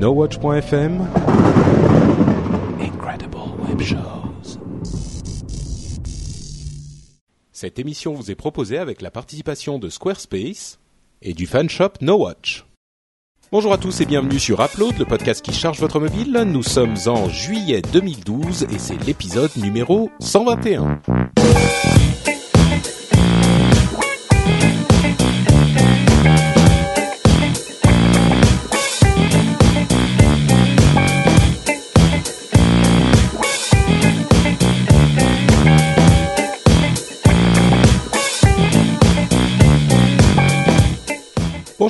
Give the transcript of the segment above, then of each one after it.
NoWatch.fm Incredible Web Shows. Cette émission vous est proposée avec la participation de Squarespace et du fanshop NoWatch. Bonjour à tous et bienvenue sur Upload, le podcast qui charge votre mobile. Nous sommes en juillet 2012 et c'est l'épisode numéro 121.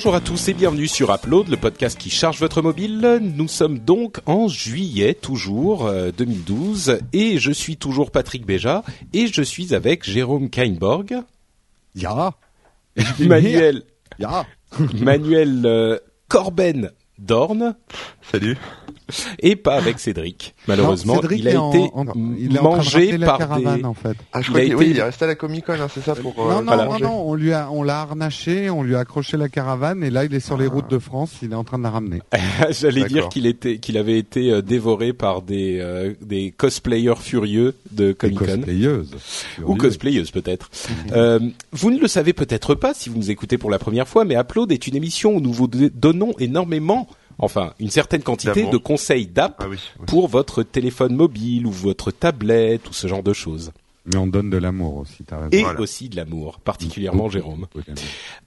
Bonjour à tous et bienvenue sur Upload, le podcast qui charge votre mobile. Nous sommes donc en juillet toujours euh, 2012 et je suis toujours Patrick Béja et je suis avec Jérôme Kainborg, Ja. Manuel Ja. Manuel euh, Corben Dorn Salut. et pas avec Cédric. Malheureusement, Non, Cédric il a en- été en- il est mangé par caravane, des en fait. Ah, je Il crois a qu'il été- oui, il est resté à la Comic Con, hein, c'est ça pour. euh, non, non, voilà. non, non, on lui a, on l'a harnaché, on lui a accroché la caravane et là il est sur les Ah. routes de France, il est en train de la ramener. J'allais dire qu'il était, qu'il avait été euh, dévoré par des euh, des cosplayers furieux de Comic Con. cosplayeuses. ou cosplayeuse peut-être. Euh, vous ne le savez peut-être pas si vous nous écoutez pour la première fois, mais Upload est une émission où nous vous donnons énormément, enfin une certaine quantité de conseils d'app Ah oui. oui. pour votre téléphone mobile ou votre tablette ou ce genre de choses. Mais on donne de l'amour aussi, t'as raison. Et Voilà. aussi de l'amour, particulièrement Jérôme.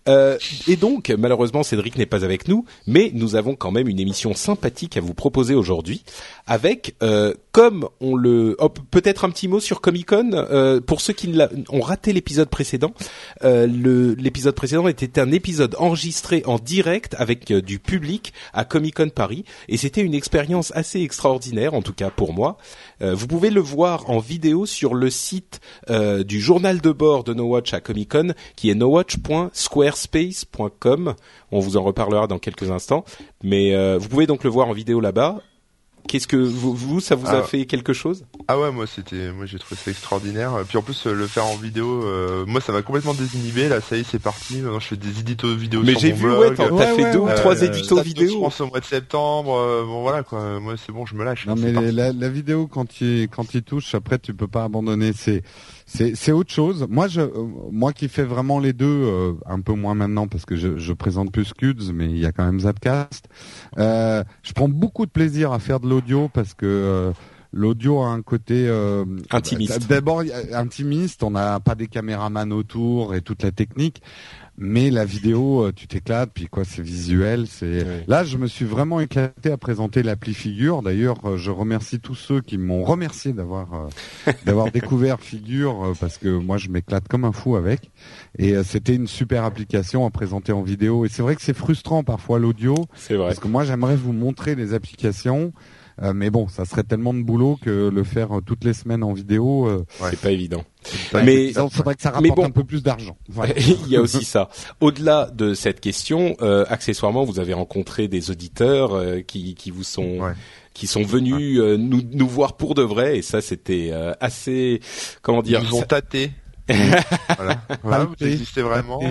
Euh, et donc, malheureusement, Cédric n'est pas avec nous, mais nous avons quand même une émission sympathique à vous proposer aujourd'hui, avec, euh, comme on le, peut-être un petit mot sur Comic Con euh, pour ceux qui ont raté l'épisode précédent. euh, l'épisode précédent était un épisode enregistré en direct avec euh, du public à Comic Con Paris, et c'était une expérience assez extraordinaire, en tout cas pour moi. Vous pouvez le voir en vidéo sur le site du journal de bord de No Watch à Comic Con, qui est nowatch.squarespace.com. On vous en reparlera dans quelques instants, mais vous pouvez donc le voir en vidéo là-bas. Qu'est-ce que vous, vous, ça vous a Ah. fait quelque chose? Ah ouais, moi c'était, moi j'ai trouvé ça extraordinaire. Puis en plus euh, le faire en vidéo, euh, moi ça m'a complètement désinhibé. Là, ça y est, c'est parti. Maintenant, je fais des éditos vidéo Mais j'ai vu, blog. ouais, t'as Ouais, fait ouais, deux ou ouais. trois Euh, éditos vidéo. France au mois de septembre. euh, bon voilà quoi. Moi c'est bon, je me lâche. Non mais la, la vidéo quand il quand il touche, après tu peux pas abandonner. C'est c'est autre chose. Moi je euh, moi qui fais vraiment les deux, euh, un peu moins maintenant parce que je, je présente plus Scuds, mais il y a quand même Zapcast. Euh, je prends beaucoup de plaisir à faire de l'audio parce que euh, L'audio a un côté euh, Intimiste. D'abord intimiste, on n'a pas des caméramans autour et toute la technique, mais la vidéo, euh, tu t'éclates, puis quoi, c'est visuel, c'est. Là, je me suis vraiment éclaté à présenter l'appli Figure. D'ailleurs, euh, je remercie tous ceux qui m'ont remercié d'avoir euh, d'avoir découvert Figure parce que moi, je m'éclate comme un fou avec. Et euh, c'était une super application à présenter en vidéo. Et c'est vrai que c'est frustrant parfois l'audio C'est vrai. parce que moi, j'aimerais vous montrer les applications. Euh, mais bon, ça serait tellement de boulot que le faire euh, toutes les semaines en vidéo, euh, C'est pas évident. Ouais, mais- il faudrait que ça mais rapporte bon. un peu plus d'argent. Voilà. Il y a aussi ça. Au-delà de cette question, euh, accessoirement, vous avez rencontré des auditeurs euh, qui, qui vous sont Ouais. qui sont venus euh, nous, nous voir pour de vrai, et ça c'était euh, assez comment Ils dire. nous ont ça- tâté. voilà. voilà, vous existez vraiment.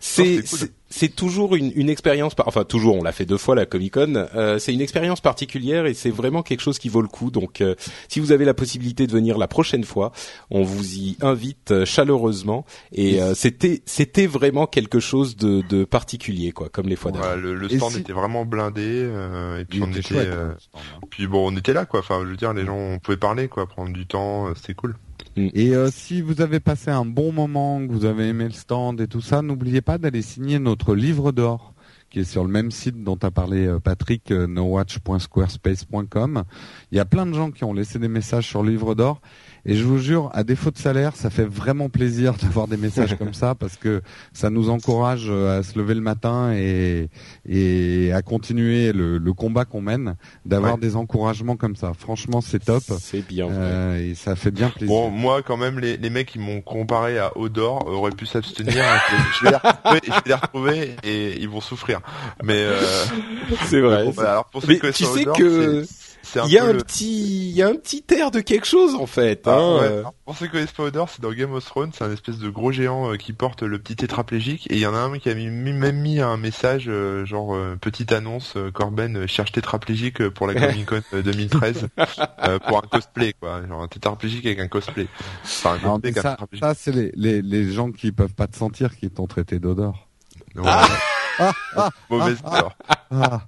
C'est Non, c'est cool. C'est- toujours une, une expérience, par- enfin toujours, on l'a fait deux fois la Comic Con. Euh, c'est une expérience particulière et c'est vraiment quelque chose qui vaut le coup. Donc, euh, si vous avez la possibilité de venir la prochaine fois, on vous y invite euh, chaleureusement. Et euh, c'était c'était vraiment quelque chose de, de particulier, quoi, comme les fois d'avant. Voilà, le, le stand était vraiment blindé. euh, et puis Il on était était. chouette, euh, hein, stand, hein. puis bon, on était là quoi. Enfin, je veux dire, les gens, on pouvait parler quoi, prendre du temps. euh, C'était cool. Et euh, si vous avez passé un bon moment, que vous avez aimé le stand et tout ça, n'oubliez pas d'aller signer notre livre d'or qui est sur le même site dont a parlé euh, Patrick, euh, nowatch.squarespace.com. Il y a plein de gens qui ont laissé des messages sur le livre d'or. Et je vous jure, à défaut de salaire, ça fait vraiment plaisir d'avoir des messages comme ça parce que ça nous encourage euh, à se lever le matin et, et à continuer le, le combat qu'on mène, d'avoir Ouais. des encouragements comme ça. Franchement, c'est top. C'est bien. Euh, et ça fait bien plaisir. Bon, moi, quand même, les, les mecs qui m'ont comparé à Odor auraient pu s'abstenir. je, vais les retrouver, je vais les retrouver et ils vont souffrir. Mais euh, c'est vrai. bon, bah, alors pour ceux qui tu sais que- c'est- c'est un Il y a peu un le- petit, il y a un petit air de quelque chose en fait. Ah, hein, ouais. euh. Pour ceux qui connaissent pas Odor, c'est dans Game of Thrones, c'est un espèce de gros géant euh, qui porte le petit tétraplégique et il y en a un qui a mis, mis- même mis un message euh, genre euh, petite annonce euh, Corben cherche tétraplégique pour la Comic Con euh, 2013 euh, pour un cosplay quoi, genre un tétraplégique avec un cosplay. Enfin un cosplay ça, c'est les, les, les gens qui peuvent pas te sentir qui t'ont traité d'odeur. Ouais. Mauvaise peur. Ah,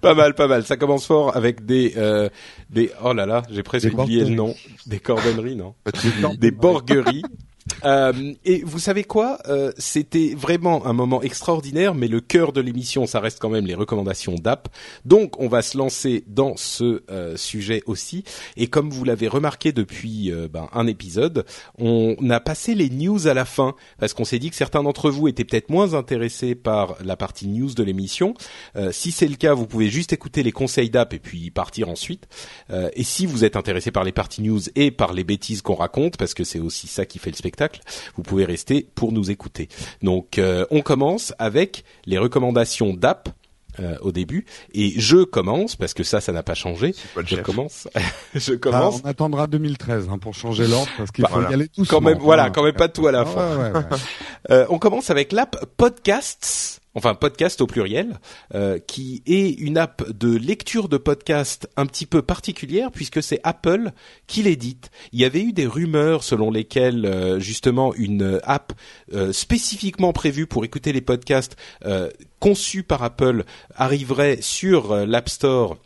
pas mal, pas mal. Ça commence fort avec des, euh, des, oh là là, j'ai presque oublié le nom, des corbenneries, non des des borgueries. Euh, et vous savez quoi Euh, C'était vraiment un moment extraordinaire, mais le cœur de l'émission, ça reste quand même les recommandations d'app. Donc, on va se lancer dans ce euh, sujet aussi. Et comme vous l'avez remarqué depuis ben, un épisode, on a passé les news à la fin parce qu'on s'est dit que certains d'entre vous étaient peut-être moins intéressés par la partie news de l'émission. Si c'est le cas, vous pouvez juste écouter les conseils d'app et puis partir ensuite. Et si vous êtes intéressé par les parties news et par les bêtises qu'on raconte, parce que c'est aussi ça qui fait le spectacle, vous pouvez rester pour nous écouter. Donc euh, on commence avec les recommandations d'app. euh, au début et je commence parce que ça ça n'a pas changé je commence je Ah, commence on attendra 2013 hein, pour changer l'ordre parce qu'il Bah, faut voilà. y aller tous. quand même voilà quand même pas tout à la fin ouais, ouais, ouais. Euh, on commence avec l'app Podcasts, enfin podcast au pluriel, euh, qui est une app de lecture de podcast un petit peu particulière puisque c'est Apple qui l'édite. Il y avait eu des rumeurs selon lesquelles euh, justement une app euh, spécifiquement prévue pour écouter les podcasts conçue par Apple arriverait sur l'App Store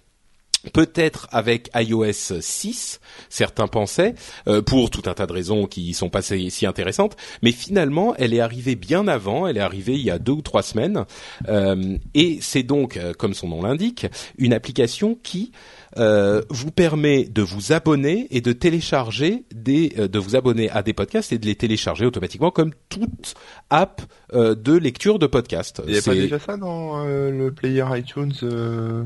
peut-être avec iOS 6, certains pensaient, euh, pour tout un tas de raisons qui sont pas si intéressantes, mais finalement, elle est arrivée bien avant, elle est arrivée il y a deux ou trois semaines, euh, et c'est donc, euh, comme son nom l'indique, une application qui euh, vous permet de vous abonner et de télécharger des, euh, de vous abonner à des podcasts et de les télécharger automatiquement comme toute app euh, de lecture de podcast. Il y a pas déjà ça dans euh, le player iTunes euh,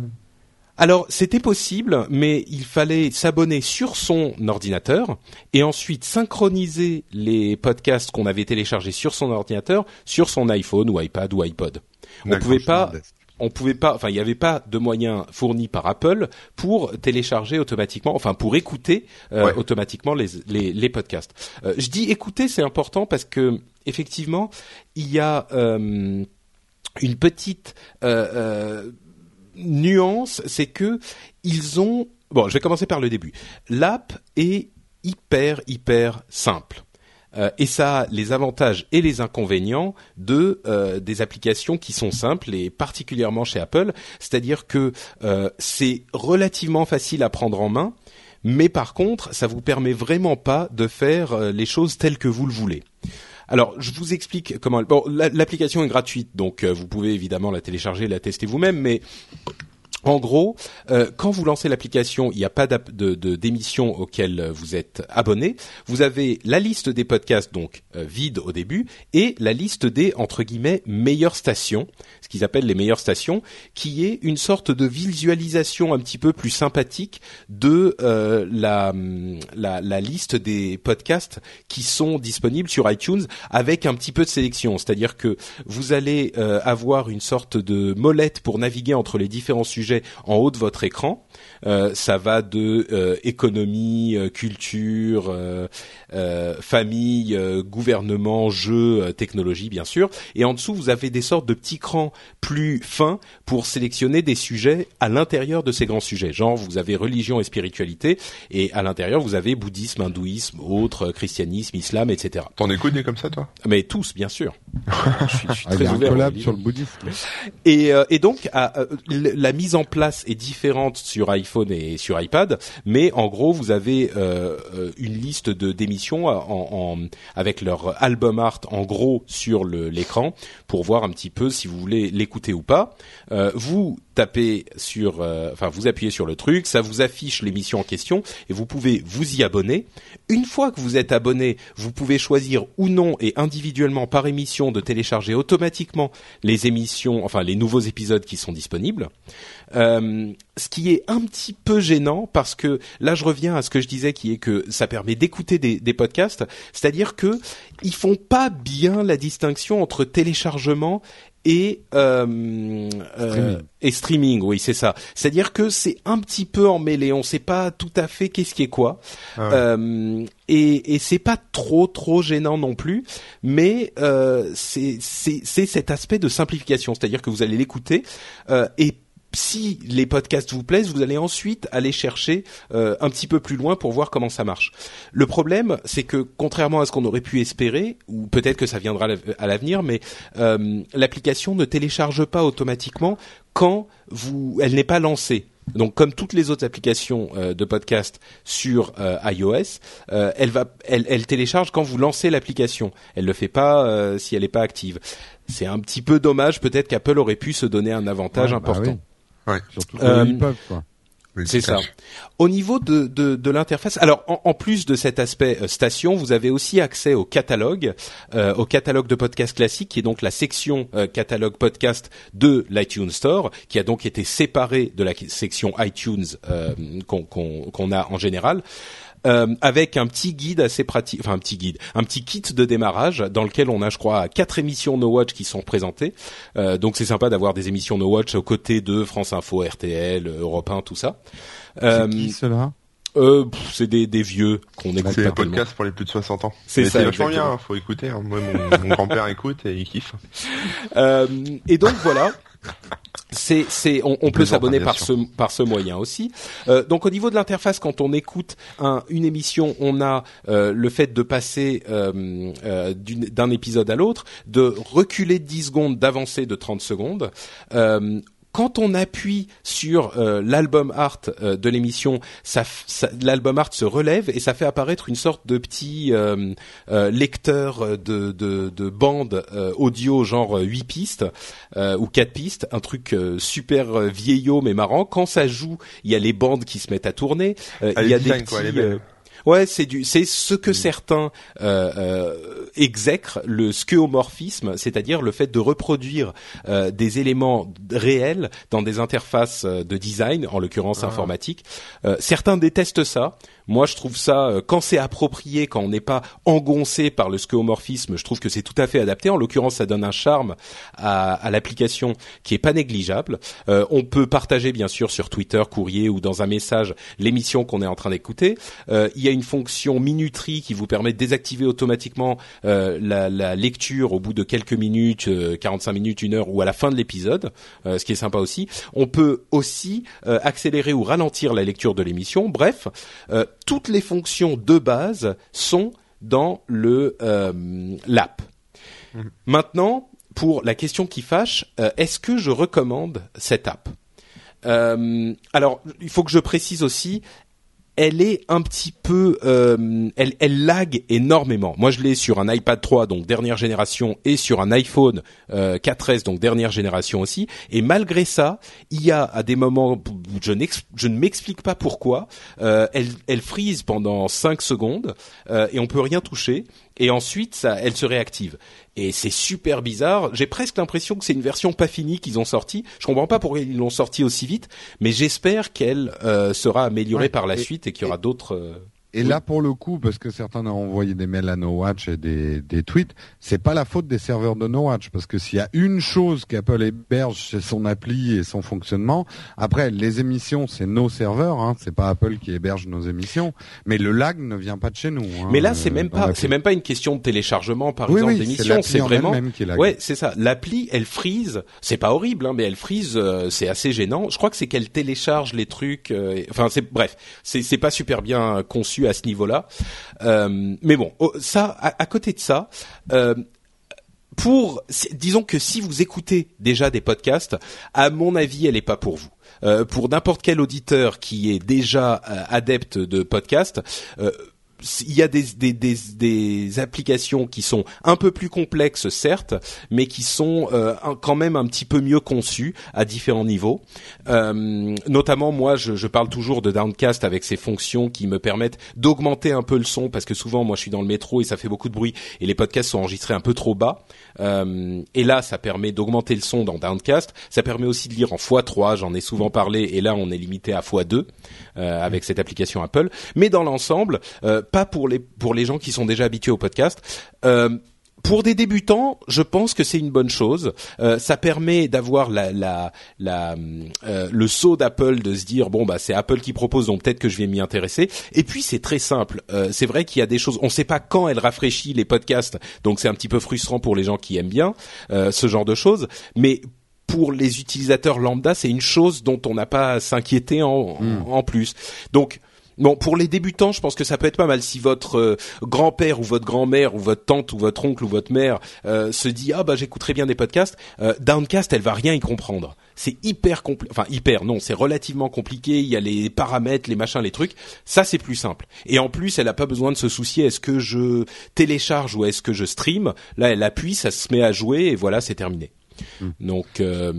Alors, c'était possible, mais il fallait s'abonner sur son ordinateur et ensuite synchroniser les podcasts qu'on avait téléchargés sur son ordinateur sur son iPhone ou iPad ou iPod. On pouvait pas, on pouvait pas, enfin, il n'y avait pas de moyens fournis par Apple pour télécharger automatiquement, enfin, pour écouter euh, Ouais. automatiquement les, les, les podcasts. Euh, je dis écouter, c'est important parce que effectivement, il y a euh, une petite euh, euh, nuance, c'est que ils ont. Bon, je vais commencer par le début. L'app est hyper hyper simple. Euh, et ça a les avantages et les inconvénients de euh, des applications qui sont simples et particulièrement chez Apple, c'est-à-dire que euh, c'est relativement facile à prendre en main, mais par contre, ça vous permet vraiment pas de faire les choses telles que vous le voulez. Alors, je vous explique comment. Bon, la- l'application est gratuite, donc euh, vous pouvez évidemment la télécharger, la tester vous-même, mais en gros, euh, quand vous lancez l'application, il n'y a pas de d'émission auquel euh, vous êtes abonné. Vous avez la liste des podcasts, donc euh, vide au début, et la liste des entre guillemets meilleures stations, ce qu'ils appellent les meilleures stations, qui est une sorte de visualisation un petit peu plus sympathique de euh, la, la liste des podcasts qui sont disponibles sur iTunes, avec un petit peu de sélection. C'est-à-dire que vous allez avoir une sorte de molette pour naviguer entre les différents sujets en haut de votre écran. Euh, ça va de euh, économie, euh, culture, euh, euh, famille, euh, gouvernement, jeux, euh, technologie, bien sûr. Et en dessous, vous avez des sortes de petits crans plus fins pour sélectionner des sujets à l'intérieur de ces grands sujets. Genre, vous avez religion et spiritualité, et à l'intérieur, vous avez bouddhisme, hindouisme, autres, christianisme, islam, etc. T'en écoutes des comme ça, toi? Mais tous, bien sûr. je suis, je suis Ah, très a un ouvert. aux collab religions. sur le bouddhisme. Et, euh, et donc, à, euh, la mise en place est différente sur iPhone et sur iPad, mais en gros, vous avez euh, euh, une liste de d'émissions avec leur album art en gros sur l'écran pour voir un petit peu si vous voulez l'écouter ou pas. Euh, vous tapez sur, euh, enfin, vous appuyez sur le truc, ça vous affiche l'émission en question et vous pouvez vous y abonner. Une fois que vous êtes abonné, vous pouvez choisir ou non et individuellement par émission de télécharger automatiquement les émissions, enfin les nouveaux épisodes qui sont disponibles. Euh, ce qui est un petit peu gênant parce que là je reviens à ce que je disais qui est que ça permet d'écouter des, des podcasts, c'est-à-dire que ils font pas bien la distinction entre téléchargement et euh, streaming. et streaming, oui, c'est ça. C'est-à-dire que c'est un petit peu emmêlé, on sait pas tout à fait qu'est-ce qui est quoi, ah euh, et, et c'est pas trop trop gênant non plus, mais euh, c'est c'est cet aspect de simplification, c'est-à-dire que vous allez l'écouter euh, et si les podcasts vous plaisent, vous allez ensuite aller chercher euh, un petit peu plus loin pour voir comment ça marche. Le problème, c'est que contrairement à ce qu'on aurait pu espérer, ou peut-être que ça viendra à l'avenir, mais euh, l'application ne télécharge pas automatiquement quand vous, elle n'est pas lancée. Donc, comme toutes les autres applications euh, de podcast sur iOS, elle va, elle, elle, télécharge quand vous lancez l'application. Elle le fait pas si elle n'est pas active. C'est un petit peu dommage. Peut-être qu'Apple aurait pu se donner un avantage bah important. Ouais. Surtout euh, quoi. C'est ça. Au niveau de, de, de l'interface, alors en, plus de cet aspect euh, station, vous avez aussi accès au catalogue, euh, au catalogue de podcast classique, qui est donc la section euh, catalogue podcast de l'iTunes Store, qui a donc été séparée de la section iTunes euh, qu'on qu'on a en général. Euh, avec un petit guide assez pratique, enfin un petit guide, un petit kit de démarrage dans lequel on a, je crois, quatre émissions No Watch qui sont présentées. Euh, donc c'est sympa d'avoir des émissions No Watch aux côtés de France Info, RTL, Europe 1, tout ça. Euh, c'est qui cela? euh, c'est des, des vieux qu'on écoute C'est un podcast pour les plus de 60 ans. C'est ça. C'est vachement bien, faut écouter. Hein. Moi, mon, mon grand-père écoute et il kiffe. Euh, et donc voilà c'est, c'est, on, peut s'abonner par ce, par ce moyen aussi. Euh, donc au niveau de l'interface, quand on écoute un, une émission, on a euh, le fait de passer euh, euh d'un épisode à l'autre, de reculer de 10 secondes, d'avancer de 30 secondes. Quand on appuie sur euh, l'album art euh, de l'émission, ça, l'album art se relève et ça fait apparaître une sorte de petit euh, lecteur de, de, de bande audio genre 8 pistes ou 4 pistes, un truc super vieillot mais marrant. Quand ça joue, il y a les bandes qui se mettent à tourner. il y a des petits, Ouais, c'est du, c'est ce que mm. certains euh, euh, exècrent le skeuomorphisme, c'est-à-dire le fait de reproduire euh, des éléments réels dans des interfaces euh, de design, en l'occurrence ah. informatique. Euh, certains détestent ça. Moi, je trouve ça, euh, quand c'est approprié, quand on n'est pas engoncé par le skeuomorphisme, je trouve que c'est tout à fait adapté. En l'occurrence, ça donne un charme à, à l'application qui est pas négligeable. Euh, on peut partager, bien sûr, sur Twitter, courrier ou dans un message l'émission qu'on est en train d'écouter. Euh, il y a une fonction minuterie qui vous permet de désactiver automatiquement euh, la, la, lecture au bout de quelques minutes, 45 minutes, une heure ou à la fin de l'épisode, ce qui est sympa aussi. On peut aussi accélérer ou ralentir la lecture de l'émission. Bref, toutes les fonctions de base sont dans le euh, l'app. Mhm. Maintenant, pour la question qui fâche, euh, est-ce que je recommande cette app? Euh, Alors, il faut que je précise aussi, elle est un petit peu, euh, elle, elle lag énormément. Moi, je l'ai sur un iPad 3, donc dernière génération, et sur un iPhone euh, 4S, donc dernière génération aussi. Et malgré ça, il y a à des moments, je, ne m'explique pas pourquoi, euh, elle, elle pendant 5 secondes euh, et on peut rien toucher et ensuite ça, elle se réactive. Et c'est super bizarre. J'ai presque l'impression que c'est une version pas finie qu'ils ont sortie. Je comprends pas pourquoi ils l'ont sortie aussi vite, mais j'espère qu'elle euh, sera améliorée par la suite et qu'il y aura d'autres. Euh, et là, pour le coup, parce que certains ont envoyé des mails à No Watch et des, des tweets, c'est pas la faute des serveurs de No Watch, parce que s'il y a une chose qu'Apple héberge, c'est son appli et son fonctionnement. Après, les émissions, c'est nos serveurs, hein, c'est pas Apple qui héberge nos émissions, mais le lag ne vient pas de chez nous. Hein, mais là, c'est même pas, c'est même pas une question de téléchargement, par exemple, d'émissions. C'est vraiment, même qui ouais, c'est ça. L'appli, elle freeze. C'est pas horrible, hein, mais elle freeze. Euh, c'est assez gênant. Je crois que c'est qu'elle télécharge les trucs. Euh, enfin, c'est bref, c'est pas super bien conçu à ce niveau-là. Euh, mais bon, oh, ça, à, côté de ça. Euh, pour, disons que si vous écoutez déjà des podcasts, à mon avis, elle n'est pas pour vous. Euh, pour n'importe quel auditeur qui est déjà adepte de podcasts, il y a des, des, des, des, applications qui sont un peu plus complexes, certes, mais qui sont euh, quand même un petit peu mieux conçues à différents niveaux. Euh, notamment, moi, je, je, parle toujours de Downcast avec ses fonctions qui me permettent d'augmenter un peu le son, parce que souvent, moi, je suis dans le métro et ça fait beaucoup de bruit, et les podcasts sont enregistrés un peu trop bas. Euh, et là, ça permet d'augmenter le son dans Downcast. Ça permet aussi de lire en x3, j'en ai souvent parlé, et là, on est limité à x2 euh, avec cette application Apple. Mais dans l'ensemble, euh, pas pour les pour les gens qui sont déjà habitués au podcast. Euh, pour des débutants, je pense que c'est une bonne chose. Euh, ça permet d'avoir la, la, la euh, le saut d'Apple de se dire bon bah c'est Apple qui propose donc peut-être que je vais m'y intéresser. Et puis c'est très simple. Euh, c'est vrai qu'il y a des choses. On ne sait pas quand elle rafraîchit les podcasts, donc c'est un petit peu frustrant pour les gens qui aiment bien ce genre de choses. Mais pour les utilisateurs lambda, c'est une chose dont on n'a pas à s'inquiéter en, Hmm. en plus. Donc Bon, pour les débutants, je pense que ça peut être pas mal si votre euh, grand-père ou votre grand-mère ou votre tante ou votre oncle ou votre mère euh, se dit ah bah j'écouterai bien des podcasts. Euh, Downcast, elle va rien y comprendre. C'est hyper compli enfin hyper non, c'est relativement compliqué. Il y a les paramètres, les machins, les trucs. Ça c'est plus simple. Et en plus, elle a pas besoin de se soucier est-ce que je télécharge ou est-ce que je stream? Là, elle appuie, ça se met à jouer et voilà, c'est terminé. Donc euh,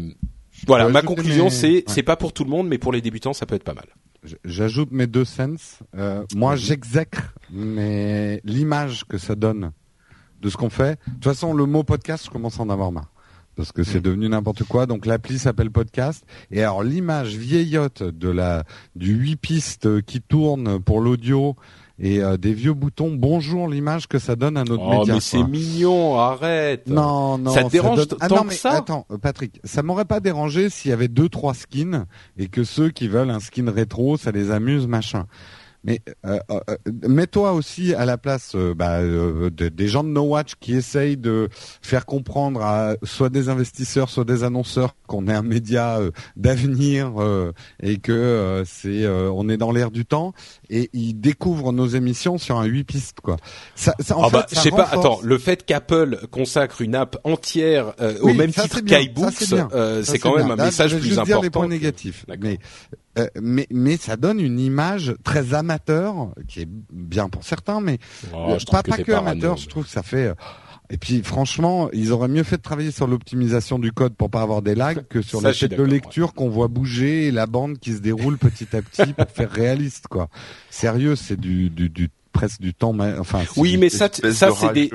voilà, Ouais, ma conclusion c'est ouais. c'est pas pour tout le monde, mais pour les débutants, ça peut être pas mal. J'ajoute mes deux cents. Euh, moi, j'exècre mais l'image que ça donne de ce qu'on fait. De toute façon, le mot podcast, je commence à en avoir marre. Parce que c'est devenu n'importe quoi. Donc l'appli s'appelle podcast. Et alors l'image vieillotte de la du 8 pistes qui tourne pour l'audio et euh, des vieux boutons. Bonjour l'image que ça donne à notre Oh média. mais c'est mignon, arrête. Non, non. Ça te dérange donne- ah, tant non, que ça? Attends, euh, Patrick, ça m'aurait pas dérangé s'il y avait deux trois skins et que ceux qui veulent un skin rétro, ça les amuse, machin. Mais euh, euh, euh, mets-toi aussi à la place euh, bah, euh, de- des gens de No Watch qui essayent de faire comprendre à soit des investisseurs, soit des annonceurs qu'on est un média euh, d'avenir euh, et que euh, c'est euh, on est dans l'air du temps et ils découvrent nos émissions sur un 8 pistes quoi. Ça, ça, en Ah fait, bah, je sais pas. Attends, le fait qu'Apple consacre une app entière euh, au Oui, même titre qu'iBooks, c'est euh, quand même bien. un Là, message je vais plus juste important. dire les points que- négatifs. Mais, euh, mais mais ça donne une image très amateur qui est bien pour certains, mais Oh, je pas que pas que amateur. Je trouve que ça fait. euh, Et puis franchement, ils auraient mieux fait de travailler sur l'optimisation du code pour pas avoir des lags que sur suis têtes de lecture qu'on voit bouger et la bande qui se déroule petit à petit pour faire réaliste quoi. Sérieux, c'est du du du presque du temps. Enfin. c'est Oui, mais ça, ça de c'est des.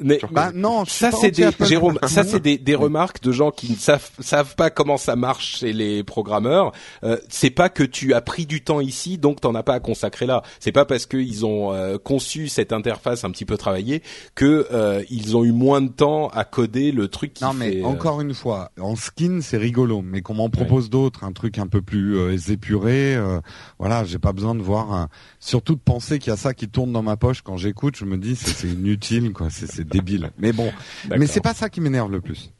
Mais Bah non, ça pas c'est des. Jérôme, ça c'est des, des remarques de gens qui ne savent savent pas comment ça marche chez les programmeurs. Euh, c'est pas que tu as pris du temps ici, donc t'en as pas à consacrer là. C'est pas parce qu'ils ont euh, conçu cette interface un petit peu travaillée que euh, ils ont eu moins de temps à coder le truc qui Non mais fait, euh, encore une fois, en skin c'est rigolo, mais qu'on m'en propose d'autres, un truc un peu plus euh, épuré, euh, voilà, j'ai pas besoin de voir, un... surtout de penser qu'il y a ça qui tourne dans ma poche quand j'écoute, je me dis c'est c'est inutile quoi, c'est c'est débile. Mais bon, mais c'est pas ça qui m'énerve le plus.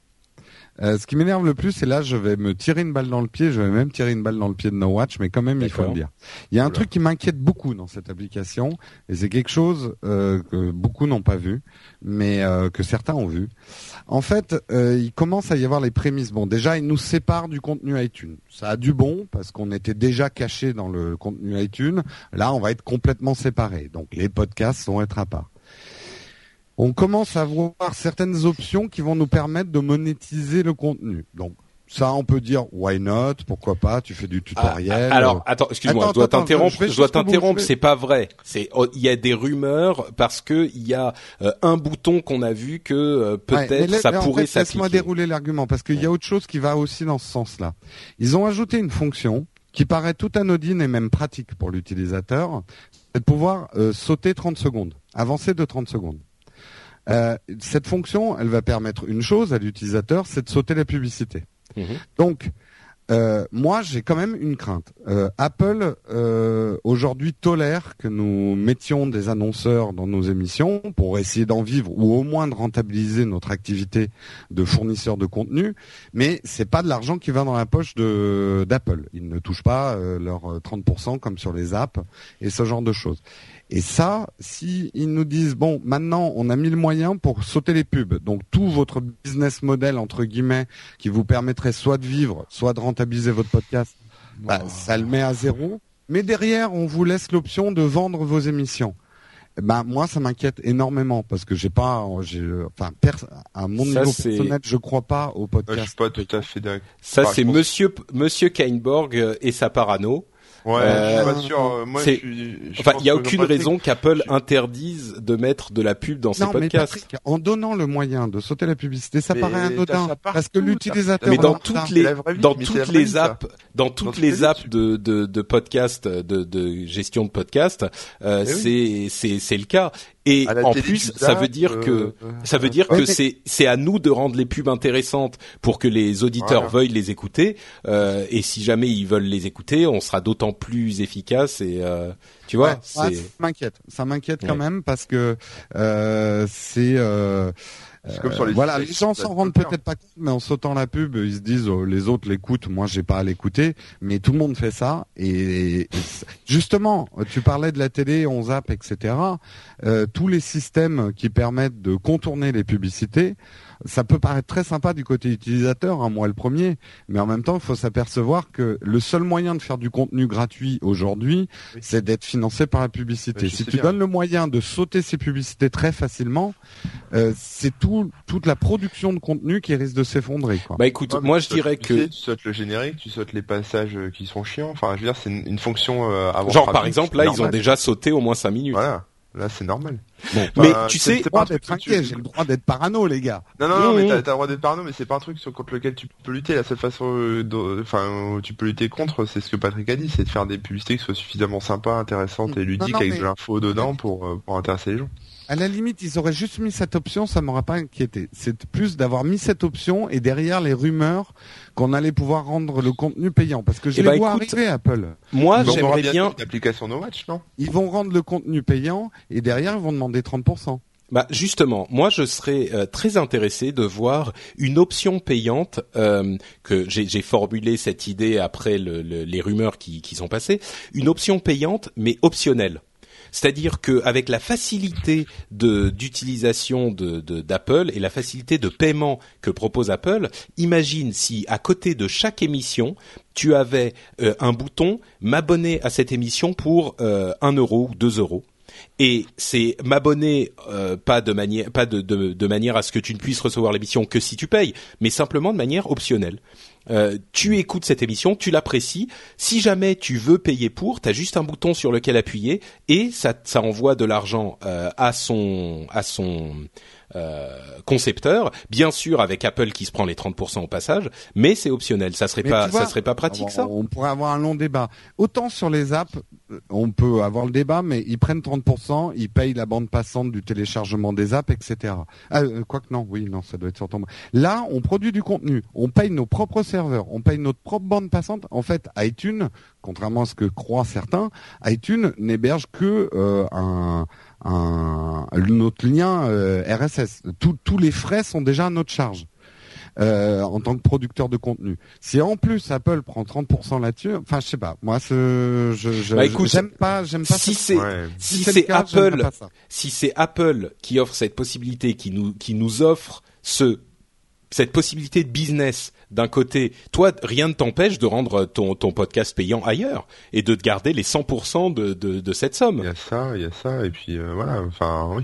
Euh, ce qui m'énerve le plus, c'est là, je vais me tirer une balle dans le pied, je vais même tirer une balle dans le pied de No Watch, mais quand même, il faut le dire. Il y a un Oula. truc qui m'inquiète beaucoup dans cette application, et c'est quelque chose euh, que beaucoup n'ont pas vu, mais euh, que certains ont vu. En fait, il commence à y avoir les prémices. Bon, déjà, il nous sépare du contenu iTunes. Ça a du bon parce qu'on était déjà caché dans le contenu iTunes. Là, on va être complètement séparés. Donc, les podcasts vont être à part. On commence à voir certaines options qui vont nous permettre de monétiser le contenu. Donc, ça, on peut dire why not, pourquoi pas? Tu fais du Ah, tutoriel. ah, alors, attends, excuse-moi, je dois t'interrompre. je dois t'interrompre. C'est pas vrai. C'est, oh, il y a des rumeurs parce que il y a euh, un bouton qu'on a vu que euh, peut-être ça en pourrait fait, Laisse-moi s'appliquer. dérouler l'argument parce qu'il y a autre chose qui va aussi dans ce sens-là. Ils ont ajouté une fonction qui paraît tout anodine et même pratique pour l'utilisateur, c'est de pouvoir euh, sauter 30 secondes, avancer de 30 secondes. Euh, cette fonction, elle va permettre une chose à l'utilisateur, c'est de sauter la publicité. Mhm. Donc, euh, moi, j'ai quand même une crainte. Euh, Apple euh, aujourd'hui tolère que nous mettions des annonceurs dans nos émissions pour essayer d'en vivre ou au moins de rentabiliser notre activité de fournisseur de contenu, mais c'est pas de l'argent qui va dans la poche de d'Apple. Ils ne touchent pas euh, leurs euh, 30% comme sur les apps et ce genre de choses. Et ça, si ils nous disent bon, maintenant on a mis le moyen pour sauter les pubs, donc tout votre business model entre guillemets qui vous permettrait soit de vivre, soit de rentabiliser votre podcast, bah, ça le met à zéro. Mais derrière, on vous laisse l'option de vendre vos émissions. Ben moi, ça m'inquiète énormément parce que j'ai pas, j'ai, enfin, pers- à mon Ça, niveau personnel, je crois pas au Ouais, podcast. je suis pas tout à fait d'accord. Ça, Bah, c'est pense- Monsieur Monsieur Kainborg euh, et sa parano. Ouais, Euh, je suis pas sûr. euh, Moi, je suis- je Enfin, il y a aucune raison qu'Apple je- interdise de mettre de la pub dans ses mais podcasts. Patrick, en donnant le moyen de sauter la publicité, ça Mais paraît anodin ça partout, parce que l'utilisateur. mais dans toutes les dans toutes les apps dans toutes les apps. de de, de podcast de, de gestion de podcast euh, Eh c'est c'est c'est le cas Et en plus, ça veut dire que euh, ça veut dire Ouais, que c'est c'est à nous de rendre les pubs intéressantes pour que les auditeurs Voilà. veuillent les écouter. Euh, et si jamais ils veulent les écouter, on sera d'autant plus efficace. Et euh, tu vois, Ouais, c'est ouais, ça m'inquiète. Ça m'inquiète quand Ouais. même parce que euh, c'est euh, C'est comme sur les voilà, les gens s'en rendent peut-être pas compte, mais en sautant la pub, ils se disent oh, les autres l'écoutent, moi j'ai pas à l'écouter, mais tout le monde fait ça. Et, justement, tu parlais de la télé, on zappe, etc. Euh, tous les systèmes qui permettent de contourner les publicités, ça peut paraître très sympa du côté utilisateur, hein, moi le premier, mais en même temps, il faut s'apercevoir que le seul moyen de faire du contenu gratuit aujourd'hui, Oui. c'est d'être financé par la publicité. Oui, si tu bien. donnes le moyen de sauter ces publicités très facilement, euh, c'est tout, toute la production de contenu qui risque de s'effondrer. Quoi. bah écoute, Ouais, moi tu je sautes- dirais que tu sautes le générique, tu sautes les passages euh, qui sont chiants. Enfin, je veux dire, c'est une, une fonction euh, avant. genre par exemple là, ils ont déjà sauté au moins cinq minutes. Voilà, là c'est normal. Bon. Mais tu sais, c'est pas un truc tu- j'ai le droit d'être parano, les gars. Non, non, non, Mmh, mais t'as t'as le droit d'être parano, mais c'est pas un truc sur, contre lequel tu peux lutter. La seule façon, euh, dont- enfin, où tu peux lutter contre, c'est ce que Patrick a dit, c'est de faire des publicités qui soient suffisamment sympas, intéressantes et ludiques non, avec mais- de l'info dedans pour euh, pour intéresser les gens. À la limite, ils auraient juste mis cette option, ça m'aurait pas inquiété. C'est plus d'avoir mis cette option et derrière les rumeurs qu'on allait pouvoir rendre le contenu payant. Parce que je Eh les ben, vois écoute, arriver, Apple. Moi, j'aimerais bien une application No Watch, non? Ils vont rendre le contenu payant et derrière, ils vont demander 30%. Bah justement, moi je serais euh, très intéressé de voir une option payante euh, que j'ai j'ai formulé cette idée après le- le- les rumeurs qui, qui sont passées, une option payante mais optionnelle. C'est-à-dire que avec la facilité d'utilisation d'Apple et la facilité de paiement que propose Apple, imagine si à côté de chaque émission tu avais euh, un bouton m'abonner à cette émission pour euh, 1 euro ou 2 euros et c'est m'abonner euh, pas de manière pas de manière à ce que tu ne puisses recevoir l'émission que si tu payes, mais simplement de manière optionnelle. Euh, tu écoutes cette émission, tu l'apprécies. Si jamais tu veux payer pour, tu as juste un bouton sur lequel appuyer et ça, ça envoie de l'argent euh, à son à son concepteur. Bien sûr, avec Apple qui se prend les 30% au passage, mais c'est optionnel. Ça serait Mais pas vois, ça serait pas pratique on, ça? On pourrait avoir un long débat. Autant sur les apps, euh, on peut avoir le débat, mais ils prennent 30%, ils payent la bande passante du téléchargement des apps, etc. Ah, euh, quoique non, oui, non, ça doit être sur ton... Là, on produit du contenu, on paye nos propres serveurs, on paye notre propre bande passante. En fait, iTunes, contrairement à ce que croient certains, iTunes n'héberge que euh, un, un notre lien euh, RSS. Tous- tous les frais sont déjà à notre charge. euh, en tant que producteur de contenu. Si en plus Apple prend 30% là-dessus, enfin je sais pas, moi ce, je, je, Bah, j'aime pas, j'aime pas. Si c'est Ouais. si c'est Apple si c'est Apple qui offre cette possibilité, qui nous qui nous offre ce cette possibilité de business d'un côté, toi rien ne t'empêche de rendre ton podcast payant ailleurs et de te garder les 100% de, de de cette Il somme. y a ça, il y a ça, et puis euh, voilà, enfin oui.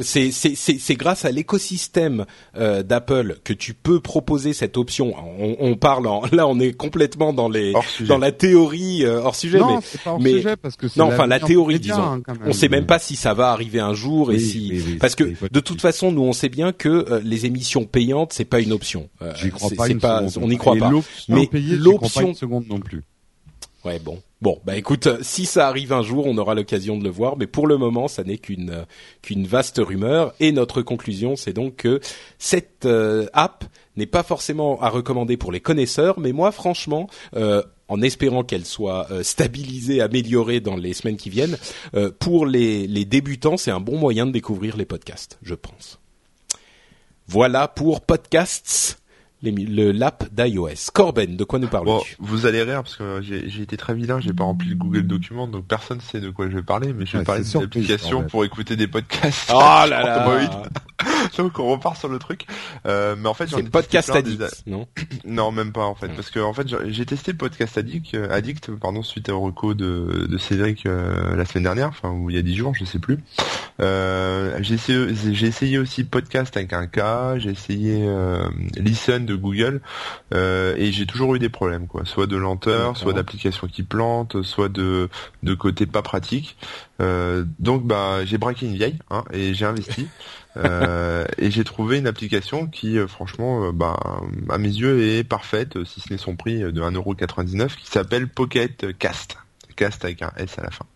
C'est c'est c'est c'est grâce à l'écosystème euh, d'Apple que tu peux proposer cette option. On, on parle en, là on est complètement dans les dans la théorie euh, hors sujet non, mais c'est pas hors mais- sujet parce que non, enfin, la théorie, disons. hein, on sait même pas si ça va arriver un jour et si oui, oui, parce que de toute façon nous on sait bien que euh, les émissions payantes c'est pas une option. Euh, J'y crois pas une pas on n'y croit Et pas. Mais l'option- seconde non plus. Ouais bon. Bon, bah écoute, euh, si ça arrive un jour, on aura l'occasion de le voir, mais pour le moment, ça n'est qu'une euh, qu'une vaste rumeur et notre conclusion, c'est donc que cette euh, app n'est pas forcément à recommander pour les connaisseurs, mais moi franchement, euh, en espérant qu'elle soit stabilisée, améliorée dans les semaines qui viennent, pour les les débutants, c'est un bon moyen de découvrir les podcasts, je pense. Voilà pour podcasts, le l'app d'iOS. Corben, de quoi nous Bon, parles-tu vous allez rire parce que j'ai j'ai été très vilain, j'ai pas rempli le Google Document, donc personne sait de quoi je vais parler, mais je vais Ouais, parler d'une application pour écouter des podcasts. Oh là là Android. donc on repart sur le truc. Euh, mais en fait, C'est podcast plein des- addict, non Non, même pas en fait, parce que en fait j'ai- testé Podcast Addict, euh, Addict, pardon, suite au reco de, de Cédric euh, la semaine dernière, enfin ou il y a dix jours, je sais plus. Euh, j'ai essayé, aussi Podcast avec un K, j'ai essayé euh, Listen de Google, euh, et j'ai toujours eu des problèmes, quoi, soit de lenteur, soit d'application qui plante, soit de de côté pas pratique. Euh, donc bah j'ai braqué une vieille, hein, et j'ai investi. Euh, et j'ai trouvé une application qui, euh, franchement, euh, bah, à mes yeux, est parfaite, euh, si ce n'est son prix euh, de 1,99€, qui s'appelle Pocket Cast. podcast avec un S à la fin.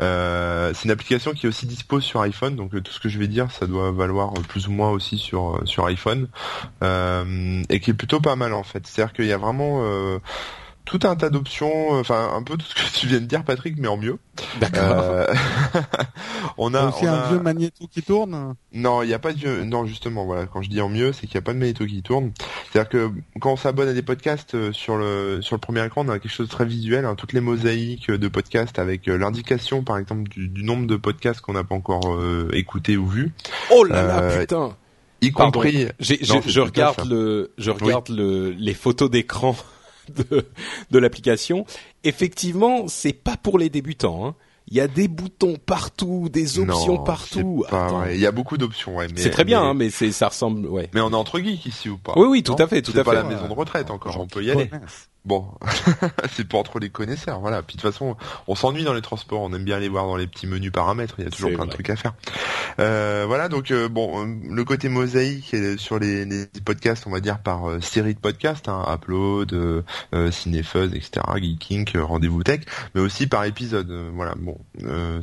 Euh, c'est une application qui est aussi dispo sur iPhone, donc tout ce que je vais dire, ça doit valoir plus ou moins aussi sur sur iPhone, et qui est plutôt pas mal en fait. C'est-à-dire qu'il y a vraiment tout un tas d'options, euh, enfin un peu tout ce que tu viens de dire Patrick, mais en mieux. D'accord. Euh, on a aussi un vieux magnéto qui tourne. Non, il n'y a pas de vieux. Non, justement, voilà. Quand je dis en mieux, c'est qu'il n'y a pas de magnéto qui tourne. C'est-à-dire que quand on s'abonne à des podcasts euh, sur le sur le premier écran, on a quelque chose de très visuel. Hein, toutes les mosaïques de podcasts avec l'indication, par exemple, du, nombre de podcasts qu'on n'a pas encore écouté ou vu. Oh là là, putain. Y compris. je regarde le, je regarde le, les photos d'écran de, de l'application. Effectivement, c'est pas pour les débutants. Hein. Il y a des boutons partout, des options partout. Il y a beaucoup d'options, ouais. C'est très bien, hein, mais c'est ça ressemble, ouais. Mais on est entre geeks ici ou pas Oui, oui, tout à fait, tout à fait. C'est pas la maison de retraite encore. On peut y aller. Bon, c'est pas trop les connaisseurs, voilà. Puis de toute façon, on s'ennuie dans les transports, on aime bien aller voir dans les petits menus paramètres, il y a toujours plein de trucs à faire. Euh, voilà, donc euh, bon, euh, le côté mosaïque sur les, podcasts, on va dire par série de podcasts, hein, Upload, euh, Cinefuzz, etc., Geeking, Rendez-vous Tech, mais aussi par épisode. voilà, bon,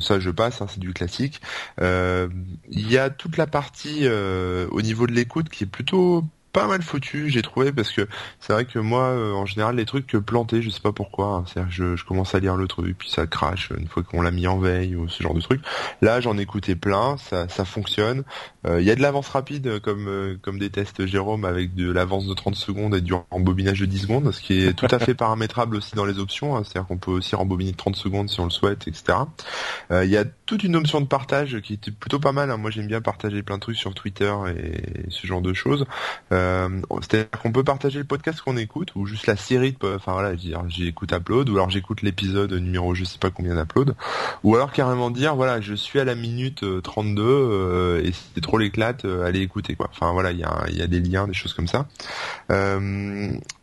ça je passe, hein, c'est du classique. Il y a toute la partie au niveau de l'écoute qui est plutôt pas mal foutu, j'ai trouvé, parce que c'est vrai que moi, euh, en général, les trucs plantés, je sais pas pourquoi, hein, c'est je, je, commence à lire le truc, puis ça crache une fois qu'on l'a mis en veille ou ce genre de truc. Là, j'en écoutais plein, ça, ça fonctionne. Euh, il y a de l'avance rapide, comme euh, comme des tests Jérôme, avec de l'avance de 30 secondes et du rembobinage de 10 secondes, ce qui est tout à fait paramétrable aussi dans les options, hein, c'est-à-dire qu'on peut aussi rembobiner de 30 secondes si on le souhaite, etc. Il y a toute une option de partage qui est plutôt pas mal. Hein. Moi, j'aime bien partager plein de trucs sur Twitter et ce genre de choses. Euh, c'est-à-dire qu'on peut partager le podcast qu'on écoute ou juste la série. De, enfin voilà, j'écoute Upload ou alors j'écoute l'épisode numéro je sais pas combien d'Upload ou alors carrément dire voilà je suis à la minute 32 euh, euh, et c'était trop l'éclate, allez écouter quoi. Enfin voilà, il y a, y a des liens, des choses comme ça.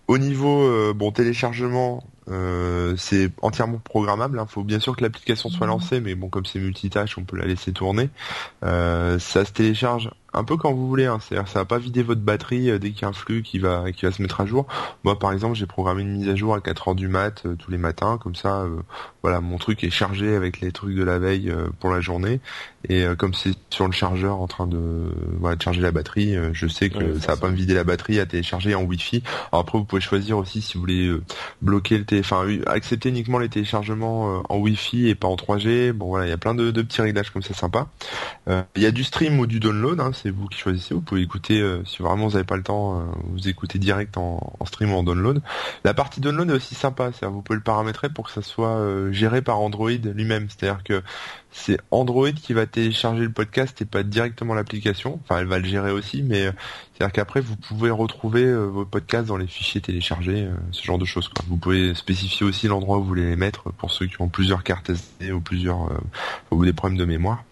au niveau bon téléchargement, c'est entièrement programmable. Il hein. faut bien sûr que l'application soit lancée, mais bon, comme c'est multitâche, on peut la laisser tourner. ça se télécharge un peu quand vous voulez. Hein. C'est-à-dire ça va pas vider votre batterie euh, dès qu'il y a un flux qui va qui va se mettre à jour. Moi par exemple j'ai programmé une mise à jour à 4 heures du mat euh, tous les matins, comme ça euh, voilà mon truc est chargé avec les trucs de la veille pour la journée. Et comme c'est sur le chargeur en train de voilà de charger la batterie, je sais que ça va pas me vider la batterie à télécharger en Wi-Fi. Alors après vous pouvez choisir aussi si vous voulez bloquer le télé, enfin accepter uniquement les téléchargements en Wi-Fi et pas en 3G. Bon voilà il y a plein de, de petits réglages comme ça sympa. Il y a du stream ou du download. Hein, c'est vous qui choisissez. Vous pouvez écouter, euh, si vraiment vous n'avez pas le temps, euh, vous écoutez direct en, stream ou en download. La partie download est aussi sympa, c'est-à-dire vous pouvez le paramétrer pour que ça soit euh, géré par Android lui-même. C'est-à-dire que c'est Android qui va télécharger le podcast et pas directement l'application. Enfin, elle va le gérer aussi, mais c'est-à-dire qu'après vous pouvez retrouver vos podcasts dans les fichiers téléchargés, ce genre de choses. Vous pouvez spécifier aussi l'endroit où vous voulez les mettre pour ceux qui ont plusieurs cartes SD ou plusieurs ou des problèmes de mémoire.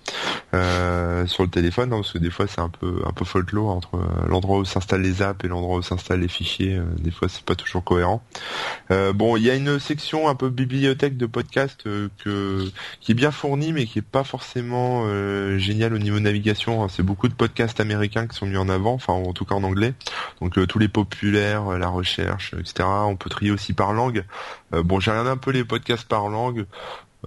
Euh, sur le téléphone, hein, parce que des fois c'est un peu un peu folklore entre euh, l'endroit où s'installent les apps et l'endroit où s'installent les fichiers. Euh, des fois c'est pas toujours cohérent. bon, il y a une section un peu bibliothèque de podcast que qui est bien fournie, mais qui est pas forcément géniale au niveau navigation. Hein. C'est beaucoup de podcasts américains qui sont mis en avant, enfin en tout cas en anglais. Donc tous les populaires, la recherche, etc. On peut trier aussi par langue. bon, j'ai regardé un peu les podcasts par langue.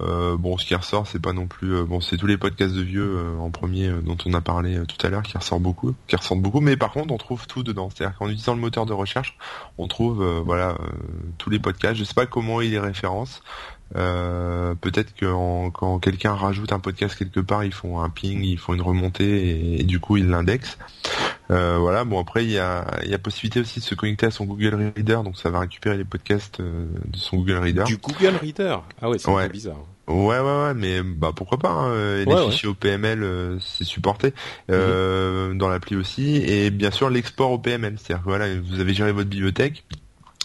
Euh, bon, ce qui ressort, c'est pas non plus. Euh, bon, c'est tous les podcasts de vieux euh, en premier dont on a parlé tout à l'heure qui ressortent beaucoup, qui ressortent beaucoup. Mais par contre, on trouve tout dedans. C'est-à-dire qu'en utilisant le moteur de recherche, on trouve voilà tous les podcasts. Je sais pas comment il les référence. Peut-être que quand quelqu'un rajoute un podcast quelque part, ils font un ping, ils font une remontée et, du coup ils l'indexent. voilà. Bon après il y a, y a possibilité aussi de se connecter à son Google Reader, donc ça va récupérer les podcasts de son Google Reader. Du Google Reader? Ah ouais, c'est bizarre. Ouais, ouais, ouais, mais bah pourquoi pas. Hein, les fichiers OPML, euh, c'est supporté euh, mhm. dans l'appli aussi, et bien sûr l'export OPML, c'est-à-dire que voilà, vous avez géré votre bibliothèque,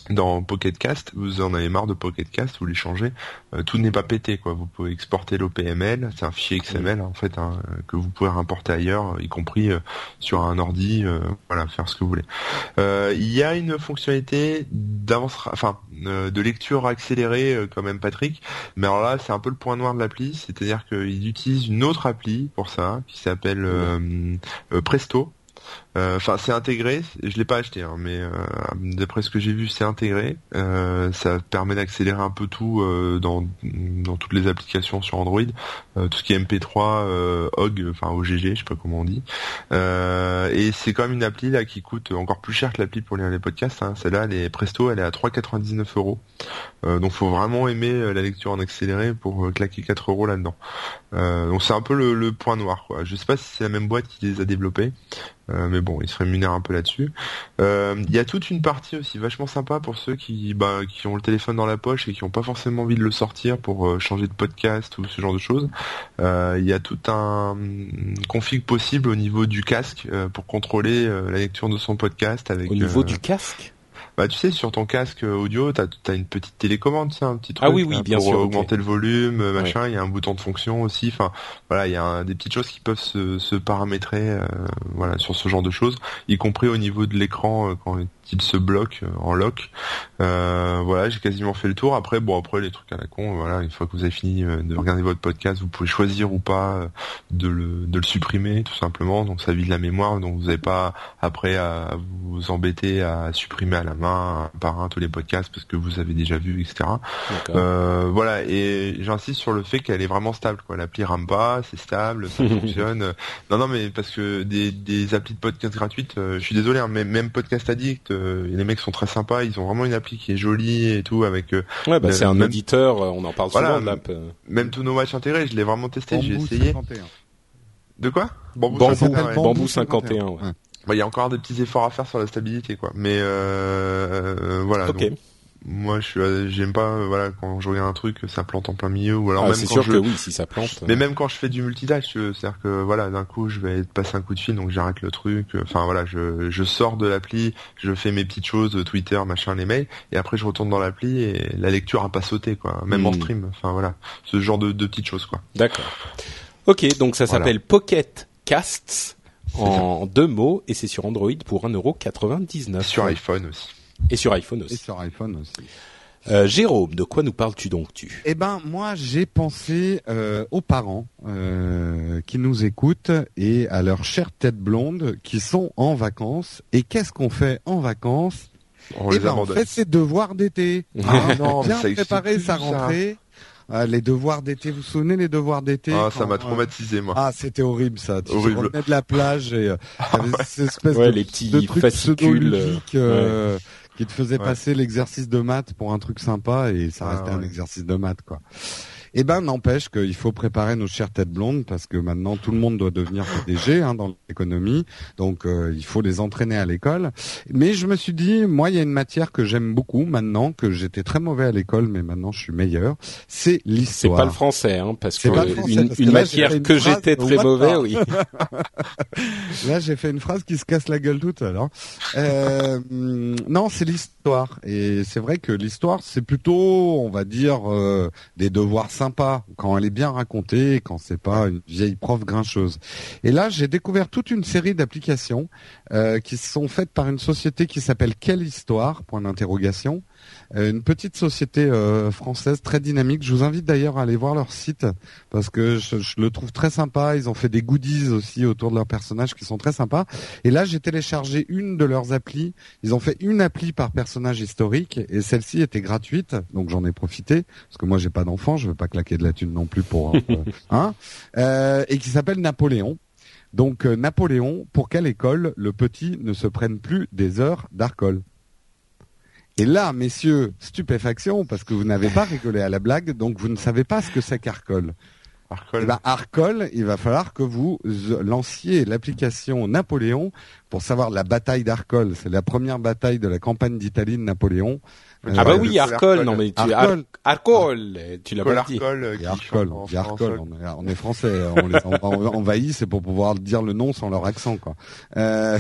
dans Pocket Cast, vous en avez marre de Pocket Cast, vous les changez, euh, tout n'est pas pété quoi. Vous pouvez exporter l'OPML, c'est un fichier XML en fait hein, que vous pouvez importer ailleurs, y compris euh, sur un ordi, euh, voilà, faire ce que vous voulez. Il y a une fonctionnalité d'avance, enfin de lecture accélérée quand même Patrick, mais alors là c'est un peu le point noir de l'appli, c'est-à-dire qu'il utilise une autre appli pour ça qui s'appelle Presto Euh, Enfin, c'est intégré. Je l'ai pas acheté, hein, mais euh, d'après ce que j'ai vu, c'est intégré. Euh, ça permet d'accélérer un peu tout euh, dans dans toutes les applications sur Android, Euh, tout ce qui est MP3, euh, OG, enfin OGG, je sais pas comment on dit. Et c'est quand même une appli là qui coûte encore plus cher que l'appli pour lire les podcasts. Hein. Celle-là, elle est Presto, elle est à 3,99 euros. Donc, faut vraiment aimer la lecture en accéléré pour claquer 4 euros là-dedans. Donc, c'est un peu le, le point noir. Quoi. Je sais pas si c'est la même boîte qui les a développés. Mais bon, ils se rémunèrent un peu là-dessus. Euh, Il y a toute une partie aussi vachement sympa pour ceux qui, bah, qui ont le téléphone dans la poche et qui n'ont pas forcément envie de le sortir pour euh, changer de podcast ou ce genre de choses. Euh, Il y a tout un config possible au niveau du casque euh, pour contrôler euh, la lecture de son podcast avec. Au niveau euh, du casque? Bah tu sais sur ton casque audio t'as as une petite télécommande c'est un petit truc Ah oui, oui, là, bien pour sûr, augmenter le volume euh, machin il y a un bouton de fonction aussi enfin voilà il y a un- des petites choses qui peuvent se, se paramétrer euh, voilà sur ce genre de choses y compris au niveau de l'écran euh, quand il se bloque euh, en lock. Euh, voilà j'ai quasiment fait le tour. Après bon après les trucs à la con voilà une fois que vous avez fini euh, de regarder votre podcast vous pouvez choisir ou pas de le de le supprimer tout simplement. Donc ça vide la mémoire. Donc vous n'avez pas après à vous embêter à supprimer à la main un par un tous les podcasts parce que vous avez déjà vu etc euh, voilà et j'insiste sur le fait qu'elle est vraiment stable quoi. L'appli rame pas c'est stable ça fonctionne. Non non mais parce que des, des applis de podcast gratuites euh, je suis désolé hein, mais même podcast addict euh, les mecs sont très sympas ils ont vraiment une appli qui est jolie et tout avec euh, Ouais, bah, c'est un même- éditeur, euh, on en parle Voilà, souvent de l'app. euh. même To No Watch intégré je l'ai vraiment testé j'ai Bambou essayé 51. de quoi? Bamboo Bambou, 51, ouais. Bambou 51, ouais. Bah, il y a encore des petits efforts à faire sur la stabilité, quoi. Mais euh, euh, voilà. Ok. donc, moi, je suis, euh, j'aime pas, euh, voilà, quand je regarde un truc, ça plante en plein milieu, ou alors Ah, même quand sûr je, que oui, si ça plante. mais euh, même quand je fais du multitâche, veux, c'est-à-dire que voilà, d'un coup, je vais passer un coup de fil, donc j'arrête le truc. euh, Enfin voilà, je, je sors de l'appli, je fais mes petites choses, euh, Twitter, machin, les mails, et après je retourne dans l'appli et la lecture a pas sauté, quoi. Même en Hmm. stream. Enfin voilà, ce genre de, de petites choses, quoi. D'accord. Ok, donc ça Voilà. s'appelle Pocket Casts en deux mots et c'est sur Android pour 1,99€. Sur iPhone aussi. Et sur iPhone Et aussi. sur iPhone aussi. Euh, Jérôme, de quoi nous parles-tu donc tu? Eh ben moi j'ai pensé euh, aux parents euh, qui nous écoutent et à leurs chères têtes blondes qui sont en vacances. Et qu'est-ce qu'on fait en vacances? On Eh les ben, on abandonne. fait ses devoirs d'été. Ah non, mais Bien préparer sa ça. rentrée. Ah, les devoirs d'été, vous vous souvenez les devoirs d'été? Ah, ça m'a euh, traumatisé, moi. Ah, c'était horrible ça. Tu Horrible. revenais de la plage et euh, t'avais cette espèce Ouais, de, les petits de trucs euh, qui te faisaient Ouais. passer l'exercice de maths pour un truc sympa et ça Ah, restait un exercice de maths quoi. Eh ben, n'empêche qu'il faut préparer nos chères têtes blondes parce que maintenant tout le monde doit devenir PDG hein, dans l'économie, donc euh, il faut les entraîner à l'école. Mais je me suis dit, moi, il y a une matière que j'aime beaucoup maintenant, que j'étais très mauvais à l'école, mais maintenant je suis meilleur. C'est C'est l'histoire. pas le français, hein, parce que C'est pas le français, une, parce que une là, matière une que j'étais très mauvais, oui. Là, j'ai fait une phrase qui se casse la gueule toute seule. hein. Euh, non, c'est l'histoire. Et c'est vrai que l'histoire, c'est plutôt, on va dire, euh, des devoirs sympas quand elle est bien racontée, quand c'est pas une vieille prof grincheuse. Et là, j'ai découvert toute une série d'applications euh, qui sont faites par une société qui s'appelle Quelle Histoire? Point d'interrogation. Euh, une petite société euh, française très dynamique. Je vous invite d'ailleurs à aller voir leur site parce que je, je le trouve très sympa. Ils ont fait des goodies aussi autour de leurs personnages qui sont très sympas. Et là, j'ai téléchargé une de leurs applis. Ils ont fait une appli par personnage historique et celle-ci était gratuite, donc j'en ai profité parce que moi j'ai pas d'enfant, je veux pas claquer de la thune non plus pour euh, hein, euh, et qui s'appelle Napoléon. Donc euh, Napoléon, pour quelle école le petit ne se prenne plus des heures d'arcole et là, messieurs, stupéfaction, parce que vous n'avez pas rigolé à la blague, donc vous ne savez pas ce que c'est qu'Arcole. Arcol. Eh ben, Arcole, il va falloir que vous euh, lanciez l'application Napoléon pour savoir la bataille d'Arcole. C'est la première bataille de la campagne d'Italie de Napoléon. Ah bah Euh, oui, le Arcol, Arcol. non mais tu Arcol. Ar- Arcol, tu l'as pas dit. Arcole, Arcole, on est, français, on les envahit, c'est pour pouvoir dire le nom sans leur accent, quoi. Euh,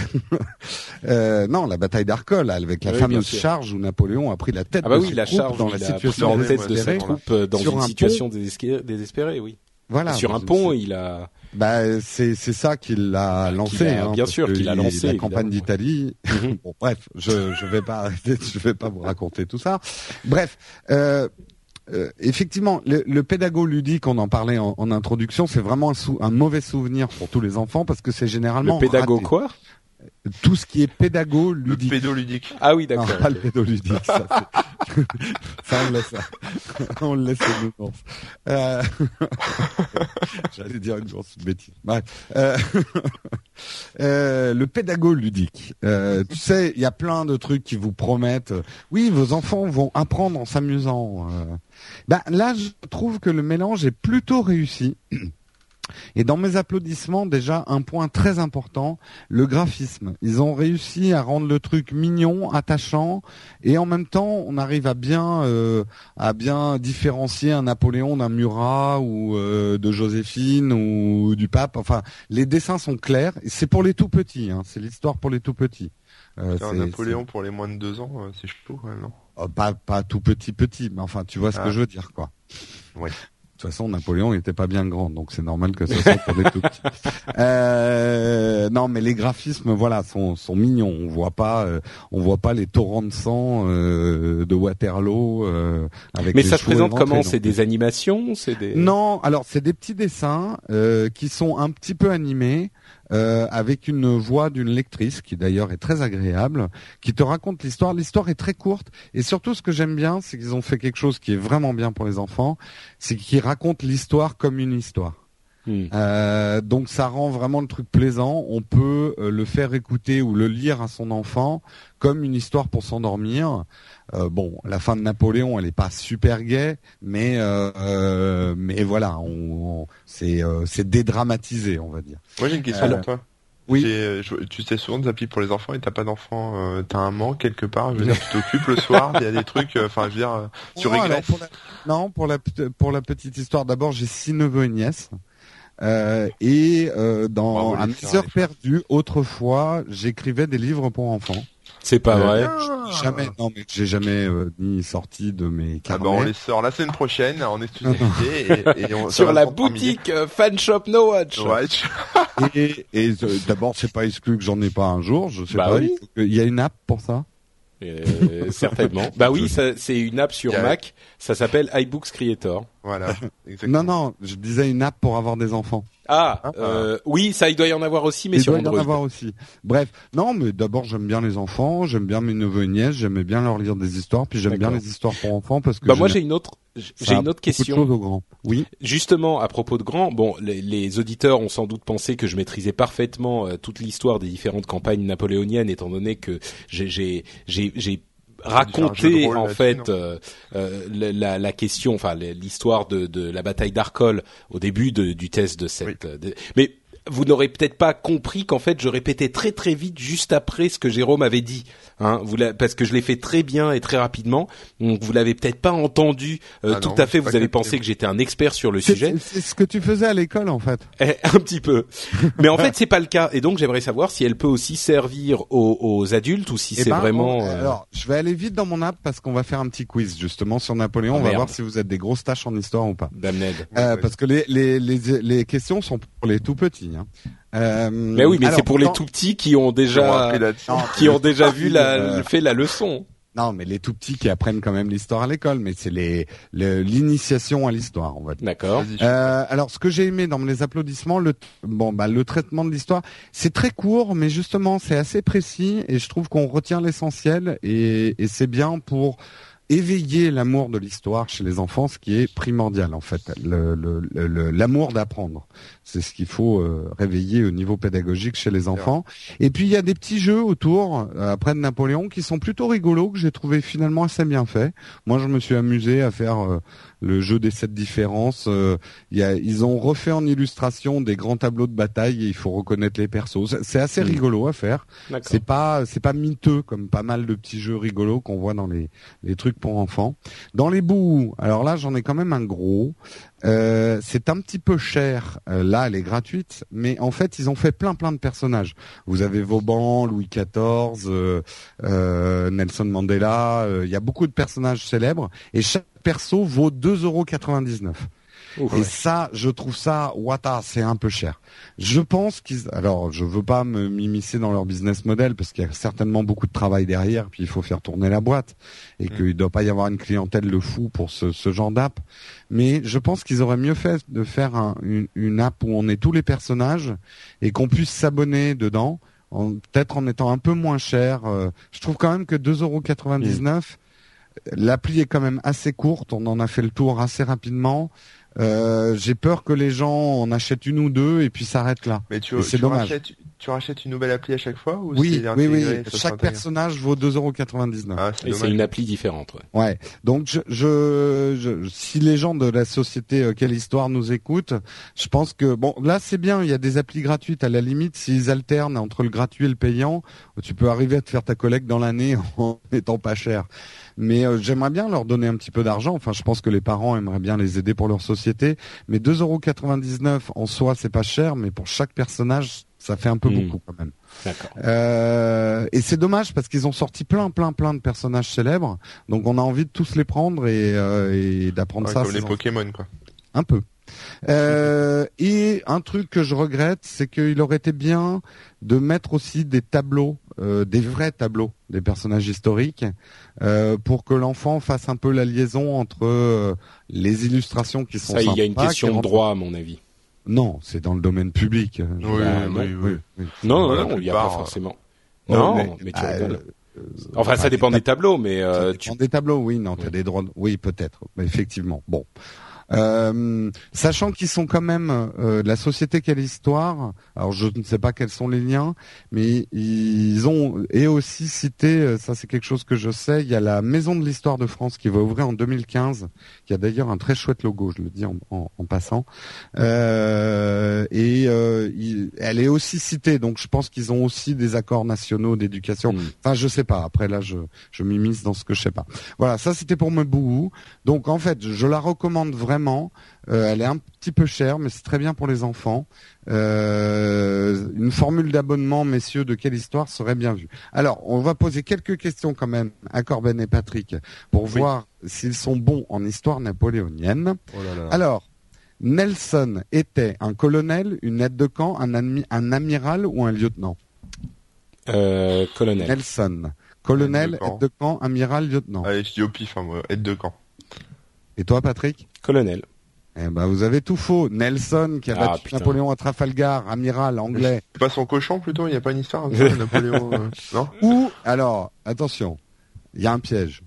euh, non, la bataille d'Arcole, avec la Oui, fameuse charge où Napoléon a pris la tête Ah bah de oui, ses la charge dans la situation de désespérée. ses troupes dans une un situation désespérée, oui. Voilà. Sur un pont, il a. Bah, c'est c'est ça qu'il l'a lancé. a- hein, bien sûr qu'il a lancé, La campagne d'Italie. Mhm. bon, bref, je je vais pas je vais pas vous raconter tout ça. Bref. Euh, euh, effectivement, le, le pédago ludique, on en parlait en, en introduction, c'est vraiment un, sou- un mauvais souvenir pour tous les enfants parce que c'est généralement Le pédago raté. quoi? Tout ce qui est pédago ludique. Le pédoludique. Ah oui, Non, d'accord. pas le pédoludique, ça. c'est- ça, on le laisse. on le laisse aux nounours. Euh... J'allais dire une grosse bêtise. Bref. Euh... euh, le pédago ludique. Euh, tu sais, il y a plein de trucs qui vous promettent. Oui, vos enfants vont apprendre en s'amusant. euh. Ben, là, je trouve que le mélange est plutôt réussi. Et dans mes applaudissements, déjà un point très important, le graphisme. Ils ont réussi à rendre le truc mignon, attachant, et en même temps, on arrive à bien euh, à bien différencier un Napoléon d'un Murat ou euh, de Joséphine ou du pape. Enfin, les dessins sont clairs. C'est pour les tout petits. Hein. C'est l'histoire pour les tout petits. Euh, C'est un Napoléon pour les moins de deux ans, euh, c'est chaud non? Oh, pas pas tout petit petit, mais enfin, tu vois ce Ah. que je veux dire, quoi. Ouais. De toute façon, Napoléon n'était pas bien grand, donc c'est normal que ce soit pour les tout petits. Euh, non, mais les graphismes, voilà, sont, sont mignons. On voit pas, euh, on voit pas les torrents de sang euh, de Waterloo. euh, avec Mais les ça se présente comment C'est des animations C'est des Non, alors c'est des petits dessins euh, qui sont un petit peu animés euh, avec une voix d'une lectrice qui d'ailleurs est très agréable, qui te raconte l'histoire. L'histoire est très courte et surtout ce que j'aime bien, c'est qu'ils ont fait quelque chose qui est vraiment bien pour les enfants, c'est qu'ils racontent l'histoire comme une histoire. Hmm. Euh, donc ça rend vraiment le truc plaisant. On peut euh, le faire écouter ou le lire à son enfant comme une histoire pour s'endormir. Euh, bon, la fin de Napoléon, elle est pas super gaie, mais euh, euh, mais voilà, on, on- c'est euh, c'est dédramatisé, on va dire. Moi j'ai une question pour toi. oui. Je- Tu sais souvent des applis pour les enfants et t'as pas d'enfant, euh, t'as un manque quelque part. Je veux dire, tu t'occupes le soir, il y a des trucs. euh, Enfin, je veux dire, euh, tu alors, régresses. pour la- Non, pour la pour la petite histoire, d'abord j'ai six neveux et nièces. Euh, et euh, dans Bravo, mes sœurs, heures perdues, autrefois, j'écrivais des livres pour enfants. C'est pas Euh, vrai. Jamais, non mais j'ai jamais euh, ni sorti de mes Ah carnets. bah on les sort la semaine prochaine en exclusivité et, et on, Sur la boutique euh, Fan Shop No Watch. tu- Et, et euh, d'abord, c'est pas exclu que j'en ai pas un jour. Je sais Bah pas. oui. il faut que- Il y a une app pour ça? Euh, certainement. Bah oui, ça- c'est une app sur Mac. Ça s'appelle iBooks Creator. voilà. Exactement. Non, non, je disais une app pour avoir des enfants. Ah, Ah. euh, oui, ça il doit y en avoir aussi, mais Il sur doit y en avoir aussi. Bref, non, mais d'abord j'aime bien les enfants, j'aime bien mes neveux et nièces, j'aimais bien leur lire des histoires, puis j'aime bien les histoires pour enfants parce que Bah moi j'ai une autre, j'ai une autre question. aux grands. Oui. Justement, à propos de Grand, bon, les, les auditeurs ont sans doute pensé que je maîtrisais parfaitement euh, toute l'histoire des différentes campagnes napoléoniennes, étant donné que j'ai rôle en fait euh, euh, la, la, question, enfin l'histoire de, de la bataille d'Arcole au début de- du test de cette. euh, de- mais vous n'aurez peut-être pas compris qu'en fait je répétais très très vite juste après ce que Jérôme avait dit, hein, vous parce que je l'ai fait très bien et très rapidement, donc vous l'avez peut-être pas entendu euh, Ah tout non, à fait. Vous avez pensé que j'étais un expert sur le sujet. c'est ce que tu faisais à l'école en fait. Eh, un petit peu. Mais en fait, c'est pas le cas. Et donc, j'aimerais savoir si elle peut aussi servir aux, aux adultes ou si Eh c'est ben, vraiment. on- euh, Alors, je vais aller vite dans mon app parce qu'on va faire un petit quiz justement sur Napoléon. Ah, on va merde. voir si vous êtes des grosses tâches en histoire ou pas. Damned. Euh, Ouais, Parce que les, les, les, les questions sont pour les tout petits. Hein. Euh, Mais oui, mais c'est pour les tout petits qui ont déjà qui ont déjà vu la Euh, fait la leçon. Non, mais les tout petits qui apprennent quand même l'histoire à l'école, mais c'est les l'initiation à l'histoire, on va dire. D'accord. Euh, alors, ce que j'ai aimé dans les applaudissements, le bon bah le traitement de l'histoire, c'est très court, mais justement c'est assez précis et je trouve qu'on retient l'essentiel et, et c'est bien pour éveiller l'amour de l'histoire chez les enfants, ce qui est primordial en fait, le- le- le- le- l'amour d'apprendre. C'est ce qu'il faut euh, réveiller au niveau pédagogique chez les enfants. Et puis il y a des petits jeux autour euh, après de Napoléon qui sont plutôt rigolos que j'ai trouvé finalement assez bien faits. Moi, je me suis amusé à faire euh, le jeu des sept différences. euh, il y a, ils ont refait en illustration des grands tableaux de bataille et il faut reconnaître les persos. C'est- assez Mm. rigolo à faire. C'est pas c'est pas miteux comme pas mal de petits jeux rigolos qu'on voit dans les les trucs pour enfants. Dans les bouts, alors là j'en ai quand même un gros. Euh, c'est un petit peu cher. Euh, là, elle est gratuite, mais en fait ils ont fait plein plein de personnages. Vous avez Vauban, Louis XIV, euh, Nelson Mandela. Il y a beaucoup de personnages célèbres et chaque perso vaut 2,99€. Ouf. Et ça, je trouve ça, wata, c'est un peu cher. Je pense qu'ils, alors, je veux pas me m'immiscer dans leur business model parce qu'il y a certainement beaucoup de travail derrière, puis il faut faire tourner la boîte et Mm. qu'il doit pas y avoir une clientèle de fou pour ce, ce genre d'app. Mais je pense qu'ils auraient mieux fait de faire un- une, une app où on est tous les personnages et qu'on puisse s'abonner dedans peut-être en étant un peu moins cher. Euh, je trouve quand même que 2,99€, l'appli est quand même assez courte. On en a fait le tour assez rapidement. Euh, j'ai peur que les gens en achètent une ou deux et puis s'arrêtent là. Mais tu, c'est dommage. Tu rachètes une nouvelle appli à chaque fois ou Oui, oui, oui. Chaque personnage vaut 2,99€. Ah, et c'est une appli différente. Ouais. ouais. Donc, je, je, si les gens de la société euh, Quelle Histoire nous écoutent, je pense que bon, là c'est bien. Il y a des applis gratuites. À la limite, s'ils alternent entre le gratuit et le payant, tu peux arriver à te faire ta collecte dans l'année en étant pas cher mais euh, j'aimerais bien leur donner un petit peu d'argent. Enfin, je pense que les parents aimeraient bien les aider pour leur société. Mais 2,99€ en soi, c'est pas cher, mais pour chaque personnage, ça fait un peu hmm. beaucoup quand même. Euh, et c'est dommage parce qu'ils ont sorti plein, plein, plein de personnages célèbres. Donc on a envie de tous les prendre et, euh, et d'apprendre ça. Comme les Pokémon, quoi. Un peu. Euh, et un truc que je regrette, c'est qu'il aurait été bien de mettre aussi des tableaux, euh, des vrais tableaux des personnages historiques, euh, pour que l'enfant fasse un peu la liaison entre euh, les illustrations qui sont. Ça, il y a une question de droit, à mon avis. Non, c'est dans le domaine public. Oui, oui, oui, Non, non, non, il n'y a pas forcément. Non, mais, tu euh, Enfin, ça dépend des tableaux, mais ça dépend des tableaux, oui, non, tu as des droits. Oui, peut-être, effectivement. Bon, euh, sachant qu'ils sont quand même euh, la société Quelle Histoire, alors je ne sais pas quels sont les liens, mais ils ont et aussi cité, euh, ça c'est quelque chose que je sais, il y a la Maison de l'Histoire de France qui va ouvrir en 2015, qui a d'ailleurs un très chouette logo, je le dis en, en, passant, euh, et il, elle est aussi citée, donc je pense qu'ils ont aussi des accords nationaux d'éducation. Mm. Enfin, je sais pas. Après là, je je m'immisce dans ce que je sais pas. Voilà, ça c'était pour me bouhou. Donc en fait, je la recommande vraiment vraiment. Euh, elle est un petit peu chère, mais c'est très bien pour les enfants. Euh, une formule d'abonnement, messieurs, de quelle histoire serait bien vue? Alors, on va poser quelques questions quand même à Corben et Patrick pour voir s'ils sont bons en histoire napoléonienne. Oh Alors, Nelson était un colonel, une aide de camp, un, un amiral ou un lieutenant? Euh, Colonel. Nelson. Colonel, aide de camp, amiral, lieutenant. Allez, je dis au pif, hein, aide de camp. Et toi, Patrick? Colonel. Eh ben, vous avez tout faux. Nelson, qui a ah, battu Napoléon à Trafalgar, amiral anglais. Pas son cochon, plutôt. Il n'y a pas une histoire, de Napoléon, euh, non? Ou, alors, attention. Il y a un piège.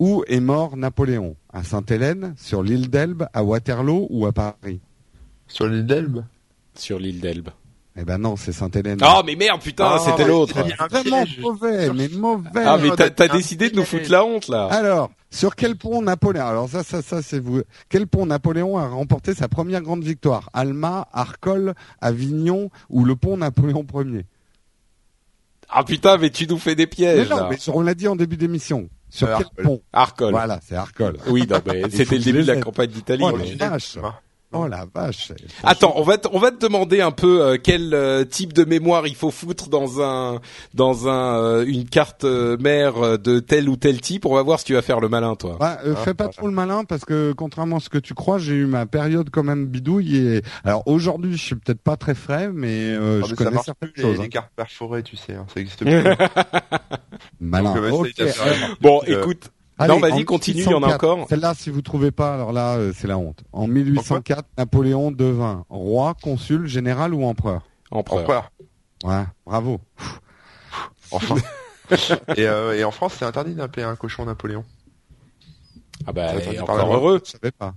Où est mort Napoléon? À Sainte-Hélène, sur l'île d'Elbe, à Waterloo ou à Paris? Sur l'île d'Elbe? Sur l'île d'Elbe. Eh ben non, c'est Sainte-Hélène. Oh mais merde, putain, ah, c'était l'autre. Vraiment mauvais, mais mauvais. Ah mais t'as décidé de nous foutre la honte là. Alors, sur quel pont Napoléon Alors ça, ça, ça, c'est vous. Quel pont Napoléon a remporté sa première grande victoire? Alma, Arcole, Avignon ou le pont Napoléon Ier Ah putain, mais tu nous fais des pièges. Mais non, mais on l'a dit en début d'émission. Sur quel pont? Arcole. Voilà, c'est Arcole. Oui, c'était le début de la campagne d'Italie. Oh, Oh la vache. Attends, on va te, on va te demander un peu euh, quel euh, type de mémoire il faut foutre dans un dans un euh, une carte mère de tel ou tel type. On va voir si tu vas faire le malin toi. Ah, fais pas trop le malin parce que contrairement à ce que tu crois, j'ai eu ma période quand même bidouille et alors aujourd'hui, je suis peut-être pas très frais mais ah, je connais certaines choses. Les, hein. cartes perforées, tu sais, hein, ça existe plus. malin. Bon, écoute non, vas-y, continue, il y en a encore. Celle-là, si vous trouvez pas, alors là, euh, c'est la honte. En 1804, Napoléon devint roi, consul, général ou empereur Empereur. Ouais, bravo. Enfin. et, euh, et en France, c'est interdit d'appeler un cochon Napoléon. Ah bah, encore heureux. Je savais pas.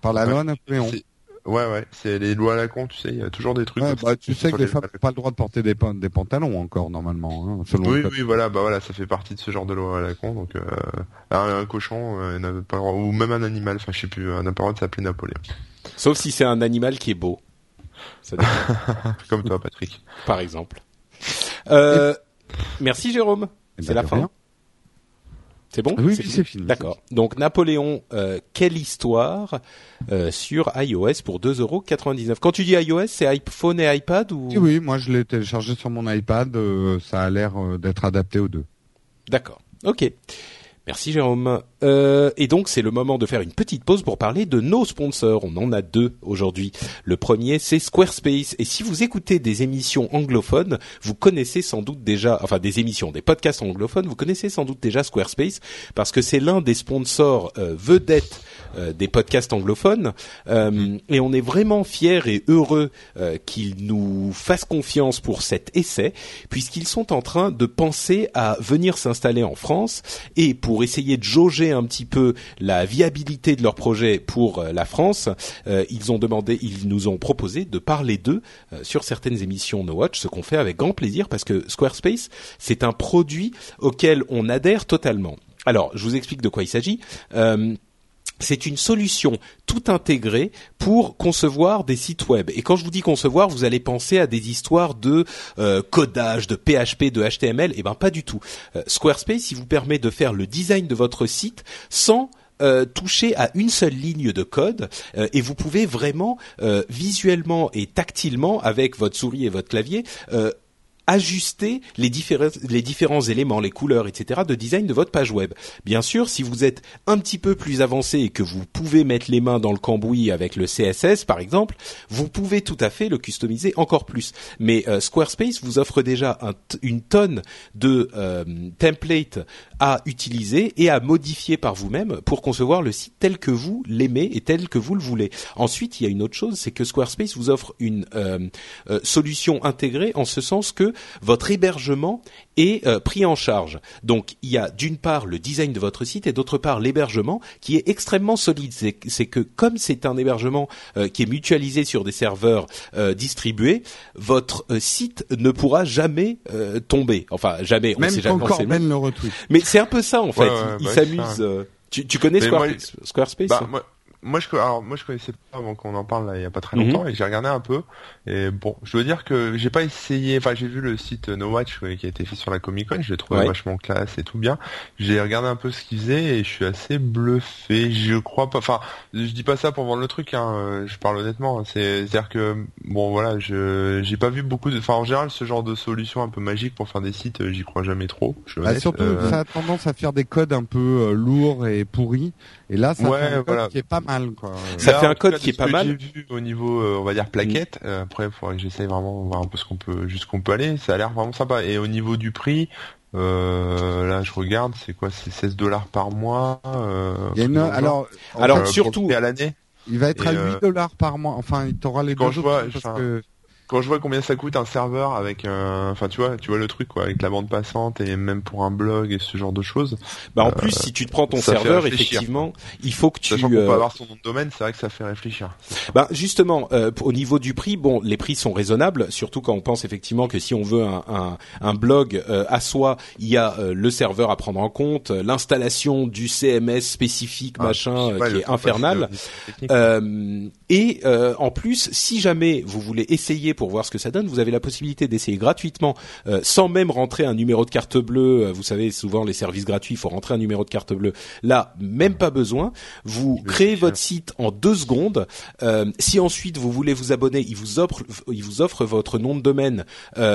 Par la loi Napoléon. Ouais, ouais, c'est les lois à la con, tu sais, il y a toujours des trucs. bah, tu sais que les femmes n'ont pas le droit de porter des, des pantalons encore normalement. Hein, selon oui, oui, voilà, bah voilà, ça fait partie de ce genre de loi à la con. Donc, euh, un, cochon euh, n'a pas le droit, ou même un animal, enfin, je sais plus, n'a pas le droit de s'appeler Napoléon. Sauf si c'est un animal qui est beau. Comme toi, Patrick. Par exemple. Euh, merci Jérôme. Eh c'est ben, la fin. C'est bon Oui, c'est fini. D'accord. Donc Napoléon, euh, quelle histoire euh, sur iOS pour 2,99€. Quand tu dis iOS, c'est iPhone et iPad ou Oui, moi je l'ai téléchargé sur mon iPad. Euh, ça a l'air d'être adapté aux deux. D'accord. Ok. Merci Jérôme. Euh, et donc c'est le moment de faire une petite pause pour parler de nos sponsors. On en a deux aujourd'hui. Le premier c'est Squarespace. Et si vous écoutez des émissions anglophones, vous connaissez sans doute déjà, enfin des émissions, des podcasts anglophones, vous connaissez sans doute déjà Squarespace parce que c'est l'un des sponsors euh, vedettes des podcasts anglophones. et on est vraiment fiers et heureux qu'ils nous fassent confiance pour cet essai, puisqu'ils sont en train de penser à venir s'installer en France et pour essayer de jauger un petit peu la viabilité de leur projet pour la France, ils ont demandé, ils nous ont proposé de parler d'eux sur certaines émissions No Watch, ce qu'on fait avec grand plaisir parce que Squarespace, c'est un produit auquel on adhère totalement. Alors, je vous explique de quoi il s'agit. Euh, c'est une solution tout intégrée pour concevoir des sites web. Et quand je vous dis concevoir, vous allez penser à des histoires de euh, codage, de PHP, de HTML. Eh ben pas du tout. Euh, Squarespace, il vous permet de faire le design de votre site sans toucher à une seule ligne de code et vous pouvez vraiment visuellement et tactilement avec votre souris et votre clavier ajuster les différents, les différents éléments, les couleurs, etc. de design de votre page web. Bien sûr, si vous êtes un petit peu plus avancé et que vous pouvez mettre les mains dans le cambouis avec le CSS, par exemple, vous pouvez tout à fait le customiser encore plus. Mais euh, Squarespace vous offre déjà une tonne de euh, templates à utiliser et à modifier par vous-même pour concevoir le site tel que vous l'aimez et tel que vous le voulez. Ensuite, il y a une autre chose, c'est que Squarespace vous offre une euh, solution intégrée en ce sens que votre hébergement est euh, pris en charge. Donc il y a d'une part le design de votre site et d'autre part l'hébergement qui est extrêmement solide. C'est que comme c'est un hébergement euh, qui est mutualisé sur des serveurs euh, distribués, votre site ne pourra jamais tomber. Enfin jamais. On Même sait jamais. Corben le retweet. Mais c'est un peu ça en fait. il, bah s'amuse. Tu, tu, connais Squarespace bah, moi je alors moi je connaissais pas avant qu'on en parle là il y a pas très longtemps mhm. et j'ai regardé un peu et bon je dois dire que j'ai pas essayé enfin j'ai vu le site No Watch qui a été fait sur la Comic Con je l'ai trouvé vachement classe et tout bien j'ai regardé un peu ce qu'il faisait et je suis assez bluffé je crois pas enfin je dis pas ça pour vendre le truc hein, je parle honnêtement c'est à dire que bon voilà je j'ai pas vu beaucoup de enfin en général ce genre de solution un peu magique pour faire des sites j'y crois jamais trop je bah, surtout euh. ça a tendance à faire des codes un peu euh, lourds et pourris et là ça fait un code qui est pas ça fait un code qui est pas mal. J'ai vu au niveau, euh, on va dire plaquette. Mm. Euh, après, il faudrait que j'essaye vraiment voir un peu ce qu'on peut, jusqu'on peut aller. Ça a l'air vraiment sympa. Et au niveau du prix, euh, là, je regarde, c'est quoi? C'est 16 dollars par mois. alors, alors surtout à l'année? Il va être à 8 dollars par mois. Enfin, il t'aura les deux vois, parce que quand je vois combien ça coûte un serveur avec un, enfin tu vois, tu vois le truc quoi, avec la bande passante et même pour un blog et ce genre de choses. Bah en plus, euh, si tu te prends ton serveur, effectivement, il faut que tu. Sachant qu'on peut euh, avoir son nom de domaine, c'est vrai que ça fait réfléchir. Bah justement, euh, au niveau du prix, bon, les prix sont raisonnables, surtout quand on pense effectivement que si on veut un, un, un blog à soi, il y a le serveur à prendre en compte, l'installation du CMS spécifique, ah, machin, qui est infernal. et en plus, si jamais vous voulez essayer pour voir ce que ça donne. Vous avez la possibilité d'essayer gratuitement, euh, sans même rentrer un numéro de carte bleue. Euh, vous savez, souvent les services gratuits, il faut rentrer un numéro de carte bleue. Là, même pas besoin. Vous créez votre site en deux secondes. Euh, si ensuite vous voulez vous abonner, il vous offre, il vous offre votre nom de domaine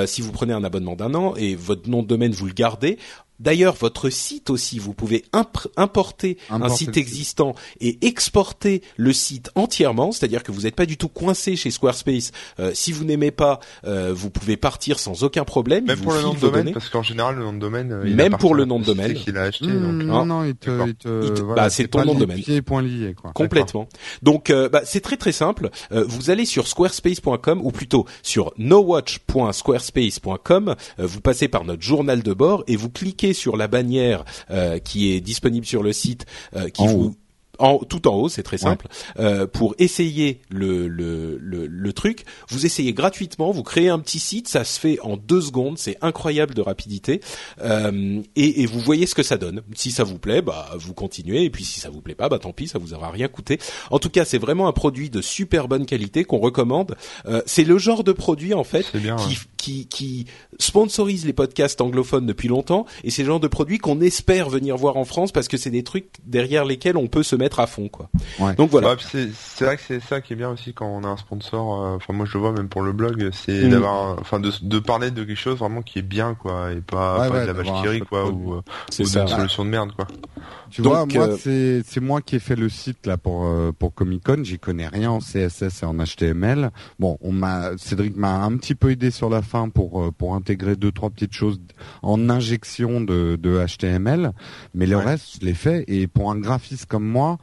si vous prenez un abonnement d'un an et votre nom de domaine vous le gardez. D'ailleurs, votre site aussi, vous pouvez importer, un site existant et exporter le site entièrement, c'est-à-dire que vous n'êtes pas du tout coincé chez Squarespace. Euh, si vous n'aimez pas, euh, vous pouvez partir sans aucun problème. Même pour le nom de domaine, parce qu'en général, le nom de domaine, euh, il même pour le nom de domaine, qu'il a acheté. Mmh, non, non, il te, il te, bah, c'est ton nom de domaine. Pieds point lié, quoi. Complètement. Donc, bah, c'est très très simple. vous allez sur squarespace.com ou plutôt sur nowatch.squarespace.com. vous passez par notre journal de bord et vous cliquez sur la bannière euh, qui est disponible sur le site, euh, qui vous en, tout en haut, c'est très simple. Euh, pour essayer le, le, le, truc, vous essayez gratuitement, vous créez un petit site, ça se fait en deux secondes, c'est incroyable de rapidité, euh, et, et, vous voyez ce que ça donne. Si ça vous plaît, bah vous continuez, et puis si ça vous plaît pas, bah tant pis, ça vous aura rien coûté. En tout cas, c'est vraiment un produit de super bonne qualité qu'on recommande. Euh, c'est le genre de produit en fait qui, qui, qui sponsorise les podcasts anglophones depuis longtemps, et c'est le genre de produit qu'on espère venir voir en France parce que c'est des trucs derrière lesquels on peut se mettre mettre à fond quoi. Donc voilà. c'est vrai que c'est ça qui est bien aussi quand on a un sponsor. Euh, enfin moi je le vois même pour le blog, c'est mm. d'avoir, enfin de, de, parler de quelque chose vraiment qui est bien quoi et pas, pas de la vache qui quoi ou, ou une solution de merde quoi. Tu vois, moi euh, c'est moi qui ai fait le site là pour euh, pour Comic Con. J'y connais rien en CSS et en HTML. Bon, on m'a Cédric m'a un petit peu aidé sur la fin pour pour intégrer deux trois petites choses en injection de de HTML, mais le reste je l'ai fait et pour un graphiste comme moi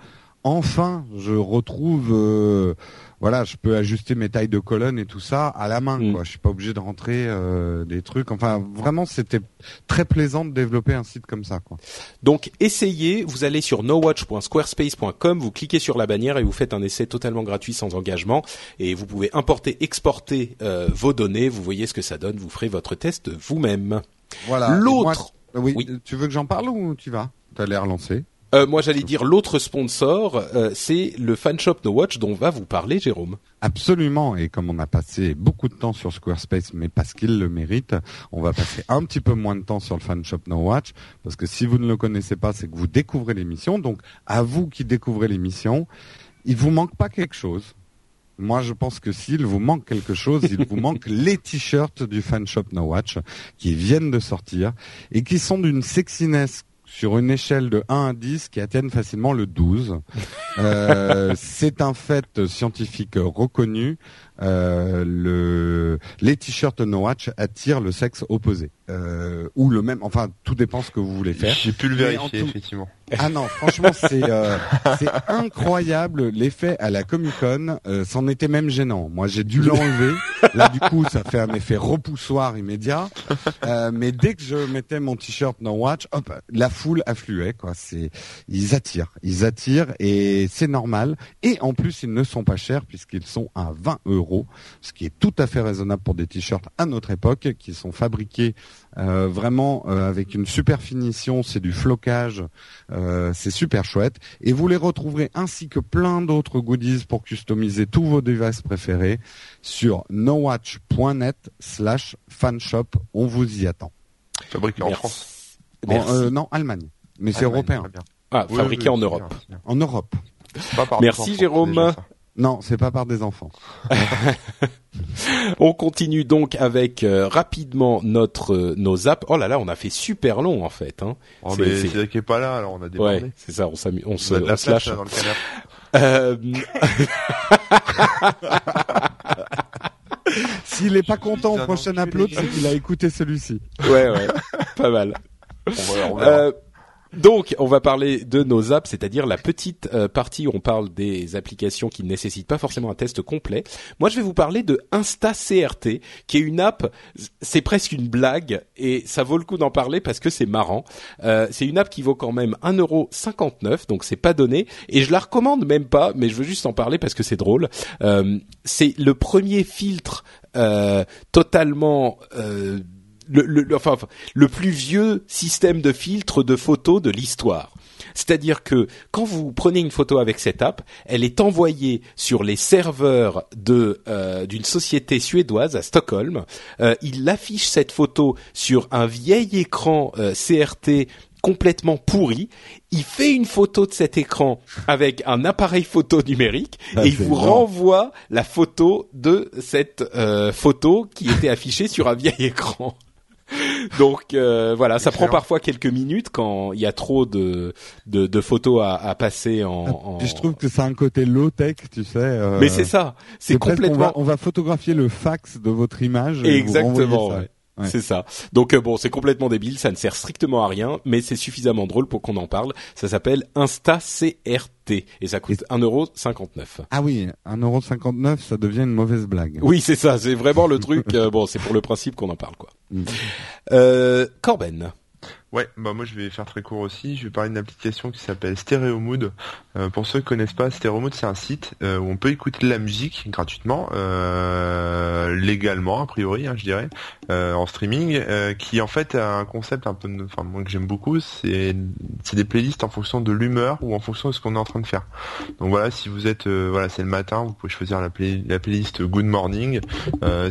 enfin, je retrouve, euh, voilà, je peux ajuster mes tailles de colonne et tout ça à la main. Mm. Quoi. Je suis pas obligé de rentrer euh, des trucs. Enfin, vraiment, c'était très plaisant de développer un site comme ça. Quoi. Donc essayez, vous allez sur nowatch.squarespace.com, vous cliquez sur la bannière et vous faites un essai totalement gratuit sans engagement et vous pouvez importer, exporter euh, vos données, vous voyez ce que ça donne, vous ferez votre test vous-même. Voilà. L'autre, oui, Oui. Tu veux que j'en parle ou tu vas? T'as l'air lancé. Euh, moi j'allais dire l'autre sponsor, euh, c'est le fanshop No Watch dont va vous parler Jérôme. Absolument, et comme on a passé beaucoup de temps sur Squarespace, mais parce qu'il le mérite, on va passer un petit peu moins de temps sur le fanshop No Watch, parce que si vous ne le connaissez pas, c'est que vous découvrez l'émission. Donc, à vous qui découvrez l'émission, il vous manque pas quelque chose. Moi, je pense que s'il vous manque quelque chose, il vous manque les t-shirts du fanshop No Watch qui viennent de sortir et qui sont d'une sexiness sur une échelle de 1 à 10 qui atteignent facilement le 12. Euh, c'est un fait scientifique reconnu. Euh, le, les t-shirts No Watch attirent le sexe opposé. Euh, ou le même, enfin, tout dépend ce que vous voulez faire. J'ai pu le vérifier, tout- effectivement. Ah non, franchement, c'est euh, c'est incroyable l'effet à la Comic Con. Euh, C'en était même gênant. Moi, j'ai dû l'enlever. Là, du coup, ça fait un effet repoussoir immédiat. Euh, mais dès que je mettais mon t-shirt No Watch, hop, la foule affluait. Quoi. C'est ils attirent, ils attirent et c'est normal. Et en plus, ils ne sont pas chers puisqu'ils sont à 20 euros, ce qui est tout à fait raisonnable pour des t-shirts à notre époque, qui sont fabriqués euh, vraiment euh, avec une super finition. C'est du flocage. Euh, c'est super chouette. Et vous les retrouverez ainsi que plein d'autres goodies pour customiser tous vos devices préférés sur nowatch.net slash fanshop. On vous y attend. Fabriqué en Merci. France. En, euh, non, Allemagne. Mais c'est européen. Ah, Oui, fabriqué oui, en Europe. bien, c'est bien. En Europe. Merci, Jérôme. Non, c'est pas par des enfants. On continue donc avec euh, rapidement notre euh, nos apps. Oh là là, on a fait super long en fait. Hein. Oh, C'est- mais c'est- c'est qui est pas là, alors on a débordé. Ouais, c'est ça. On s'amuse, on se, On se lâche. dans le canapé. Euh, S'il est pas content au prochain upload, c'est qu'il a écouté celui-ci. ouais, ouais, pas mal. On va- on. Donc, on va parler de nos apps, c'est-à-dire la petite euh, partie où on parle des applications qui ne nécessitent pas forcément un test complet. Moi, je vais vous parler de Insta CRT, qui est une app, c'est presque une blague, et ça vaut le coup d'en parler parce que c'est marrant. Euh, c'est une app qui vaut quand même 1,59€, donc c'est pas donné, et je la recommande même pas, mais je veux juste en parler parce que c'est drôle. Euh, c'est le premier filtre totalement... Le, le- enfin, le plus vieux système de filtre de photos de l'histoire. C'est-à-dire que quand vous prenez une photo avec cette app, elle est envoyée sur les serveurs de euh, d'une société suédoise à Stockholm. Euh, il affiche cette photo sur un vieil écran euh, CRT complètement pourri. Il fait une photo de cet écran avec un appareil photo numérique Ah, et il vous énorme. renvoie la photo de cette euh, photo qui était affichée sur un vieil écran. Donc euh, voilà, ça prend parfois quelques minutes quand il y a trop de de, de photos à, à passer en. en- Puis je trouve que c'est un côté low tech, tu sais. euh, Mais c'est ça, c'est presque, On va, complètement on va photographier le fax de votre image. et vous exactement. Ouais. C'est ça. Donc euh, bon, c'est complètement débile, ça ne sert strictement à rien, mais c'est suffisamment drôle pour qu'on en parle. Ça s'appelle Insta CRT et ça coûte 1,59€. Ah oui, 1,59€, ça devient une mauvaise blague. Oui, c'est ça, c'est vraiment le truc. euh, bon, c'est pour le principe qu'on en parle, quoi. Mm. Euh, Corben. Ouais, bah moi je vais faire très court aussi. Je vais parler d'une application qui s'appelle Stereo Mood. Euh, pour ceux qui connaissent pas, Stereo Mood c'est un site euh, où on peut écouter de la musique gratuitement, euh, légalement a priori, hein, je dirais, euh, en streaming, qui en fait a un concept un peu, enfin moi que j'aime beaucoup, c'est c'est des playlists en fonction de l'humeur ou en fonction de ce qu'on est en train de faire. Donc voilà, si vous êtes, voilà, c'est le matin, vous pouvez choisir la, play- la playlist Good Morning.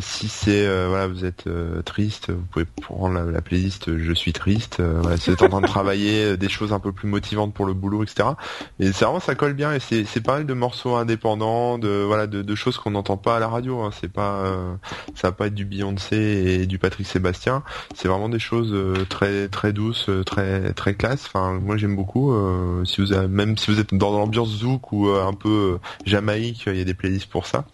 Si c'est, voilà, vous êtes triste, vous pouvez prendre la playlist Je suis triste. Euh, vous êtes en train de travailler, euh, des choses un peu plus motivantes pour le boulot, etc. Et c'est vraiment ça colle bien et c'est c'est pas mal de morceaux indépendants, de voilà, de, de choses qu'on n'entend pas à la radio. Hein. C'est pas, euh, ça va pas être du Beyoncé et du Patrick Sébastien. C'est vraiment des choses euh, très très douces, très très classe. Enfin, moi j'aime beaucoup. euh, si vous avez, même si vous êtes dans l'ambiance zouk ou un peu jamaïque, il y a des playlists pour ça.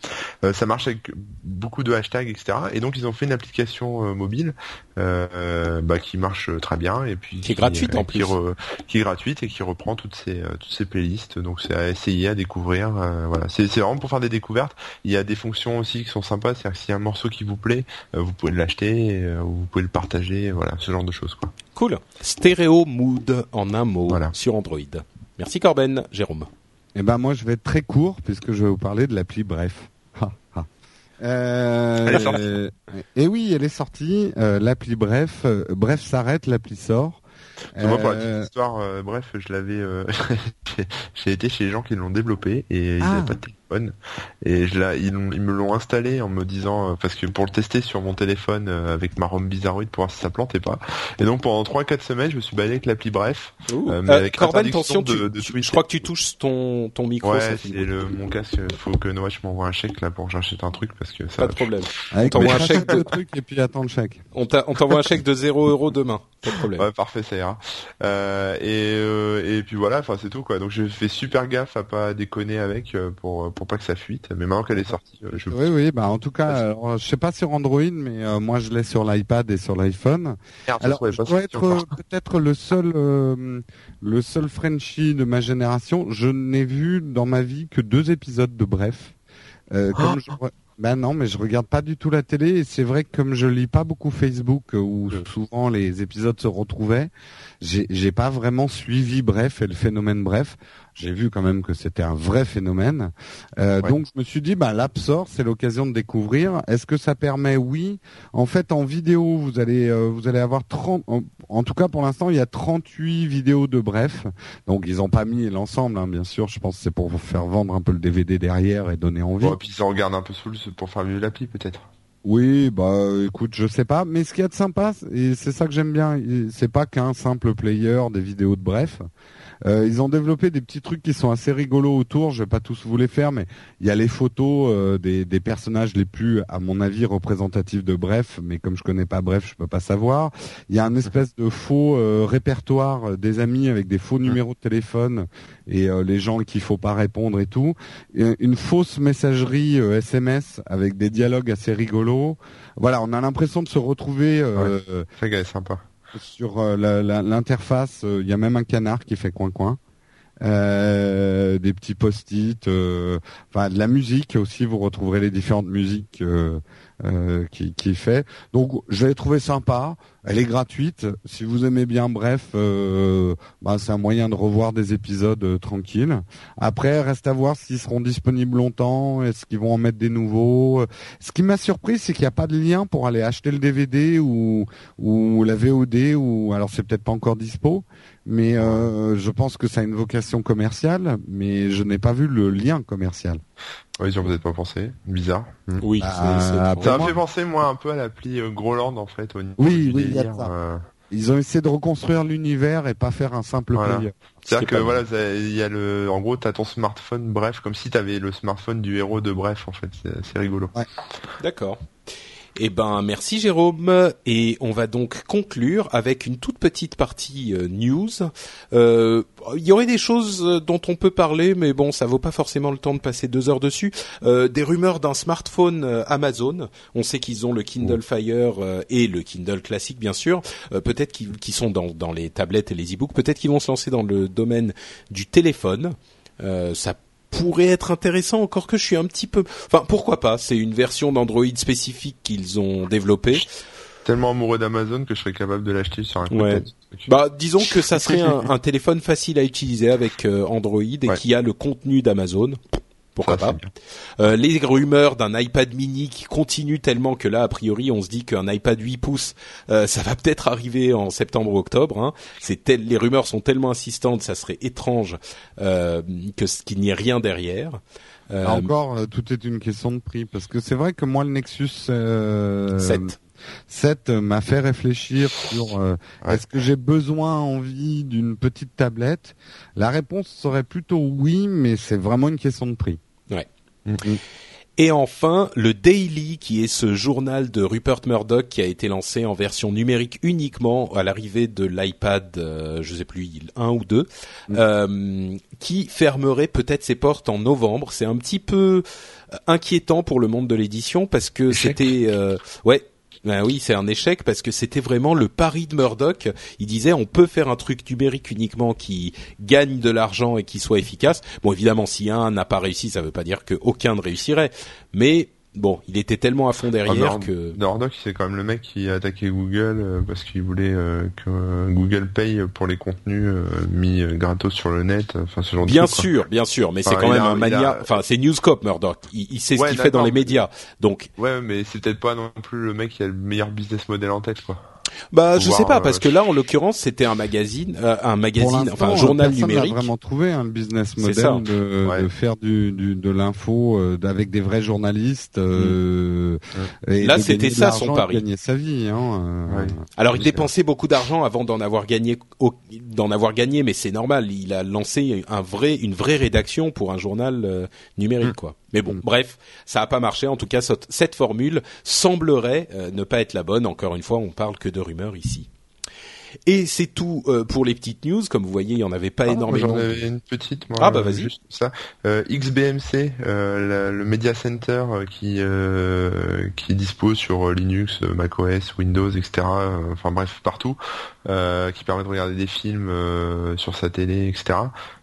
Ça marche avec beaucoup de hashtags, etc. Et donc ils ont fait une application mobile bah, qui marche très bien et puis qui est gratuite en plus, qui est gratuite et qui reprend toutes ces toutes ces playlists. Donc c'est à essayer, à découvrir. voilà, c'est c'est vraiment pour faire des découvertes. Il y a des fonctions aussi qui sont sympas, c'est-à-dire que s'il y a un morceau qui vous plaît, vous pouvez l'acheter, ou vous pouvez le partager, voilà, ce genre de choses quoi. Cool. Stéréo Mood en un mot sur Android. Merci Corben, Jérôme. Eh ben moi je vais être très court puisque je vais vous parler de l'appli Bref. Euh, et oui, elle est sortie. Euh, l'appli Bref, euh, Bref s'arrête, l'appli sort. Moi, pour la petite histoire, bref, je l'avais, j'ai été chez les gens qui l'ont développé et ils n'avaient ah. pas de et je ils, ils, me l'ont installé en me disant euh, parce que pour le tester sur mon téléphone euh, avec ma ROM Bizarroid pour voir si ça plantait pas. Et donc pendant 3-4 semaines, je me suis balayé avec l'appli Bref. Euh, mais avec Corben, attention, de, de je crois que tu touches ton ton micro. Ouais, c'est le mon casque. Faut que Noach m'envoie un chèque là pour que j'achète un truc parce que ça. Pas de problème. on t'envoie un chèque de truc et puis attends le chèque. On t'envoie un chèque de 0 euros demain. Pas de problème. Ouais, parfait, ça ira. Euh, et et puis voilà, enfin c'est tout quoi. Donc je fais super gaffe à pas déconner avec pour pour pas que ça fuite. Mais maintenant qu'elle est sortie, euh, je. Oui, oui. Bah en tout cas, je sais pas sur Android, mais euh, moi je l'ai sur l'iPad et sur l'iPhone. Alors, je dois être euh, peut-être le seul, le seul Frenchie de ma génération. Je n'ai vu dans ma vie que deux épisodes de Bref. comme je... Ben non, mais je regarde pas du tout la télé et c'est vrai que comme je lis pas beaucoup Facebook où souvent les épisodes se retrouvaient, j'ai pas vraiment suivi Bref et le phénomène Bref j'ai vu quand même que c'était un vrai phénomène. Euh, donc je me suis dit, bah, l'App Store, c'est l'occasion de découvrir. Est-ce que ça permet? Oui. En fait, en vidéo, vous allez euh, vous allez avoir 30. En, tout cas, pour l'instant, il y a 38 vidéos de bref. Donc ils n'ont pas mis l'ensemble, hein, bien sûr. Je pense que c'est pour vous faire vendre un peu le DVD derrière et donner envie. et puis ils en regardent un peu sous pour faire mieux l'appli, peut-être. Oui, bah écoute, je sais pas, mais ce qu'il y a de sympa, et c'est ça que j'aime bien, c'est pas qu'un simple player des vidéos de bref. Euh, ils ont développé des petits trucs qui sont assez rigolos autour. Je vais pas tous vous les faire, mais il y a les photos euh, des, des, personnages les plus, à mon avis, représentatifs de Bref. Mais comme je connais pas Bref, je peux pas savoir. Il y a un espèce de faux euh, répertoire des amis avec des faux numéros de téléphone et les gens qu'il faut pas répondre et tout. une fausse messagerie SMS avec des dialogues assez rigolos. Voilà, on a l'impression de se retrouver. Ouais, sympa sur euh, l'interface, il euh, y a même un canard qui fait coin coin. Euh, des petits post-it, de la musique aussi. Vous retrouverez les différentes musiques qui, qui, est fait. Donc je l'ai trouvé sympa. Elle est gratuite. Si vous aimez bien, bref, euh, bah, c'est un moyen de revoir des épisodes euh, tranquilles. Après, reste à voir s'ils seront disponibles longtemps. Est-ce qu'ils vont en mettre des nouveaux Ce qui m'a surpris, c'est qu'il n'y a pas de lien pour aller acheter le DVD ou, ou la VOD. Ou alors c'est peut-être pas encore dispo, mais je pense que ça a une vocation commerciale. Mais je n'ai pas vu le lien commercial. Oui, j'en vous êtes pas pensé. Bizarre. Hmm. Oui. Ah, ça m'a fait penser moi un peu à l'appli euh, Groland en fait au niveau oui, oui, euh. Ils ont essayé de reconstruire l'univers et pas faire un simple player. C'est-à-dire que voilà, il y a le, en gros, t'as ton smartphone, bref, comme si t'avais le smartphone du héros de Bref, en fait. C'est rigolo. Ouais. D'accord. Eh ben, merci Jérôme. Et on va donc conclure avec une toute petite partie euh, news. Euh, il y aurait des choses euh, dont on peut parler, mais bon, ça vaut pas forcément le temps de passer deux heures dessus. des rumeurs d'un smartphone Amazon. On sait qu'ils ont le Kindle Fire et le Kindle classique, bien sûr. peut-être qu'ils sont dans, dans les tablettes et les e-books. Peut-être qu'ils vont se lancer dans le domaine du téléphone. ça pourrait être intéressant, encore que je suis un petit peu... Enfin, pourquoi pas C'est une version d'Android spécifique qu'ils ont développée. Tellement amoureux d'Amazon que je serais capable de l'acheter sur un ouais. Bah, disons que ça serait un, téléphone facile à utiliser avec euh, Android et qui a le contenu d'Amazon pourquoi pas. Euh, les rumeurs d'un iPad mini qui continuent tellement que là, a priori, on se dit qu'un iPad 8 pouces, euh, ça va peut-être arriver en septembre ou octobre. Hein. C'est tel, les rumeurs sont tellement insistantes, ça serait étrange euh, que qu'il n'y ait rien derrière. Euh, encore, tout est une question de prix parce que c'est vrai que moi le Nexus 7 7 m'a fait réfléchir sur est-ce que j'ai besoin, envie d'une petite tablette? La réponse serait plutôt oui, mais c'est vraiment une question de prix. Mm-hmm. Et enfin, le Daily, qui est ce journal de Rupert Murdoch qui a été lancé en version numérique uniquement à l'arrivée de l'iPad, euh, je sais plus, 1 ou 2, mm. euh, qui fermerait peut-être ses portes en novembre. C'est un petit peu inquiétant pour le monde de l'édition parce que c'était, euh, ouais, Ben oui, c'est un échec parce que c'était vraiment le pari de Murdoch. Il disait on peut faire un truc numérique uniquement qui gagne de l'argent et qui soit efficace. Bon, évidemment, si un n'a pas réussi, ça veut pas dire qu'aucun ne réussirait, mais bon, il était tellement à fond derrière Ah, que Murdoch, c'est quand même le mec qui a attaqué Google euh, parce qu'il voulait euh, que euh, Google paye pour les contenus mis gratos sur le net, enfin ce genre Bien de truc, quoi. sûr, bien sûr, mais c'est quand même a- un mania. a- Enfin, c'est Newscope Murdoch. Il, il sait ce qu'il fait dans les médias. Donc, Ouais, mais c'est peut-être pas non plus le mec qui a le meilleur business model en tête, quoi. Bah, je sais pas euh, parce que là, en l'occurrence, c'était un magazine, euh, un magazine, enfin un journal numérique. vraiment trouvé un business C'est model de, Ouais. de faire du, du de l'info euh, avec des vrais journalistes. euh, et Mm. Là, de c'était ça, son et pari. Gagner sa vie. Hein, euh, Ouais. Alors, il dépensait beaucoup d'argent avant d'en avoir gagné, d'en avoir gagné, mais c'est normal. Il a lancé un vrai, une vraie rédaction pour un journal euh, numérique, Mm. quoi. Mais bon, Mm. bref, ça a pas marché. En tout cas, cette, formule semblerait euh, ne pas être la bonne. Encore une fois, on parle que de rumeurs ici. Et c'est tout euh, pour les petites news. Comme vous voyez, il y en avait pas Ah, énormément. J'en avais une petite, moi. Ah, bah, vas-y. Juste ça. Euh, XBMC, euh, la- le Media Center euh, qui euh, qui dispose sur euh, Linux, macOS, Windows, etc. Enfin bref, partout, euh, qui permet de regarder des films euh, sur sa télé, etc.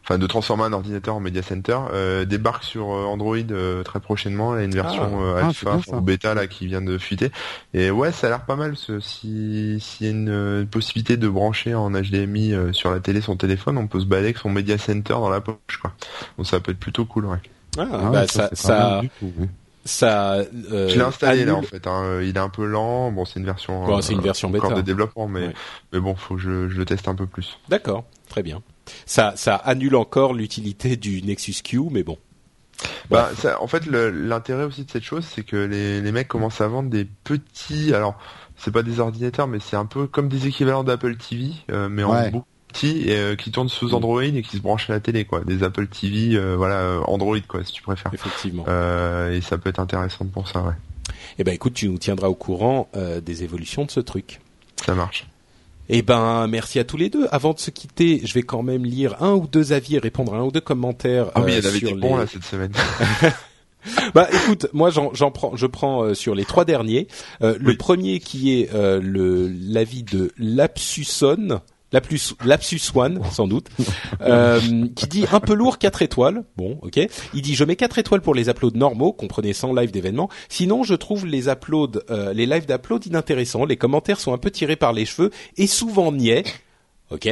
Enfin, de transformer un ordinateur en Media Center. euh, débarque sur euh, Android euh, très prochainement. Il y a une version euh, Ah, alpha ou bêta là qui vient de fuiter. Et ouais, ça a l'air pas mal. Ce, si s'il y a une euh, possibilité de brancher en HDMI euh, sur la télé son téléphone, on peut se balader avec son Media Center dans la poche, quoi. Donc ça peut être plutôt cool, ouais. Ah, Ah, bah, ça, ça, mal du tout, oui. ça. euh, Je l'ai installé là en fait. Hein. Il est un peu lent. Bon, c'est une version. Bon, c'est une version encore bêta. de développement, mais Ouais. mais bon, faut que je, je le teste un peu plus. D'accord, très bien. Ça, ça annule encore l'utilité du Nexus Q, mais bon. Bah, ça, en fait, l'intérêt aussi de cette chose, c'est que les, les mecs commencent à vendre des petits. Alors, c'est pas des ordinateurs, mais c'est un peu comme des équivalents d'Apple TV, euh, mais en beaucoup plus petits, et, euh, qui tournent sous. Android et qui se branchent à la télé, quoi. Des Apple TV, euh, voilà, Android, quoi, si tu préfères. Effectivement. Et ça peut être intéressant pour ça, ouais. Eh ben, écoute, tu nous tiendras au courant des évolutions de ce truc. Ça marche. Eh ben, merci à tous les deux. Avant de se quitter, je vais quand même lire un ou deux avis et répondre à un ou deux commentaires. Ah oui, il y en avait des bons là cette semaine. Bah, écoute, moi, j'en, j'en prends, je prends euh, sur les trois derniers. Euh, Le premier qui est euh, le l'avis de Lapsuson. Lapsus, Lapsus One, sans doute, euh, qui dit un peu lourd 4 étoiles. Bon, ok. Il dit je mets 4 étoiles pour les uploads normaux, comprenez sans live d'événement. Sinon, je trouve les uploads, euh, les lives d'upload inintéressants. Les commentaires sont un peu tirés par les cheveux et souvent niais. Ok.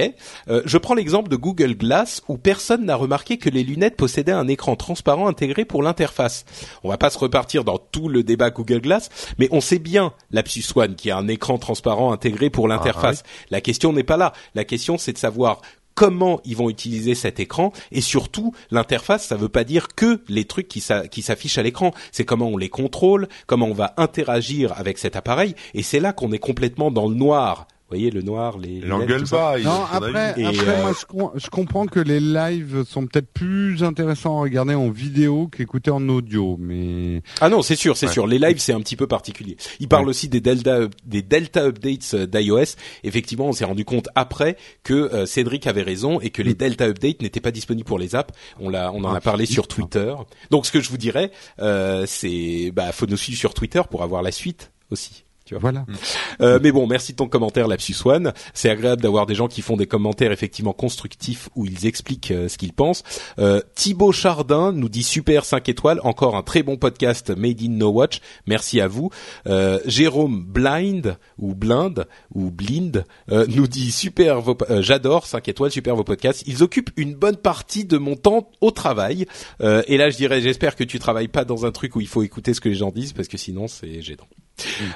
Euh, je prends l'exemple de Google Glass où personne n'a remarqué que les lunettes possédaient un écran transparent intégré pour l'interface. On va pas se repartir dans tout le débat Google Glass, mais on sait bien Lapsus One qui a un écran transparent intégré pour l'interface. La question n'est pas là. La question c'est de savoir comment ils vont utiliser cet écran et surtout l'interface ça veut pas dire que les trucs qui s'a- qui s'affichent à l'écran c'est comment on les contrôle comment on va interagir avec cet appareil et c'est là qu'on est complètement dans le noir voyez le noir les Il lunettes, engueule tout ça. pas. il Non, a son après, avis. Et, après euh, moi je, com- je comprends que les lives sont peut-être plus intéressants à regarder en vidéo qu'écouter en audio, mais Ah non, c'est sûr, c'est Ouais. sûr. Les lives, c'est un petit peu particulier. Il parle Ouais. aussi des delta, des delta updates euh, d'iOS. Effectivement, on s'est rendu compte après que euh, Cédric avait raison et que les Mm. delta updates n'étaient pas disponibles pour les apps. On l'a, on en Ah, a parlé si. sur Twitter. Donc, ce que je vous dirais, euh, c'est, bah, faut nous suivre sur Twitter pour avoir la suite aussi. Tu vois. voilà. Euh, mais bon, merci de ton commentaire, Lapsus One. C'est agréable d'avoir des gens qui font des commentaires effectivement constructifs où ils expliquent euh, ce qu'ils pensent. Euh, Thibaut Chardin nous dit super 5 étoiles, encore un très bon podcast Made in No Watch. Merci à vous. Euh, Jérôme Blind ou Blind ou Blind euh, nous dit super vos, euh, j'adore 5 étoiles, super vos podcasts. Ils occupent une bonne partie de mon temps au travail. Euh, et là, je dirais, j'espère que tu travailles pas dans un truc où il faut écouter ce que les gens disent parce que sinon c'est gênant.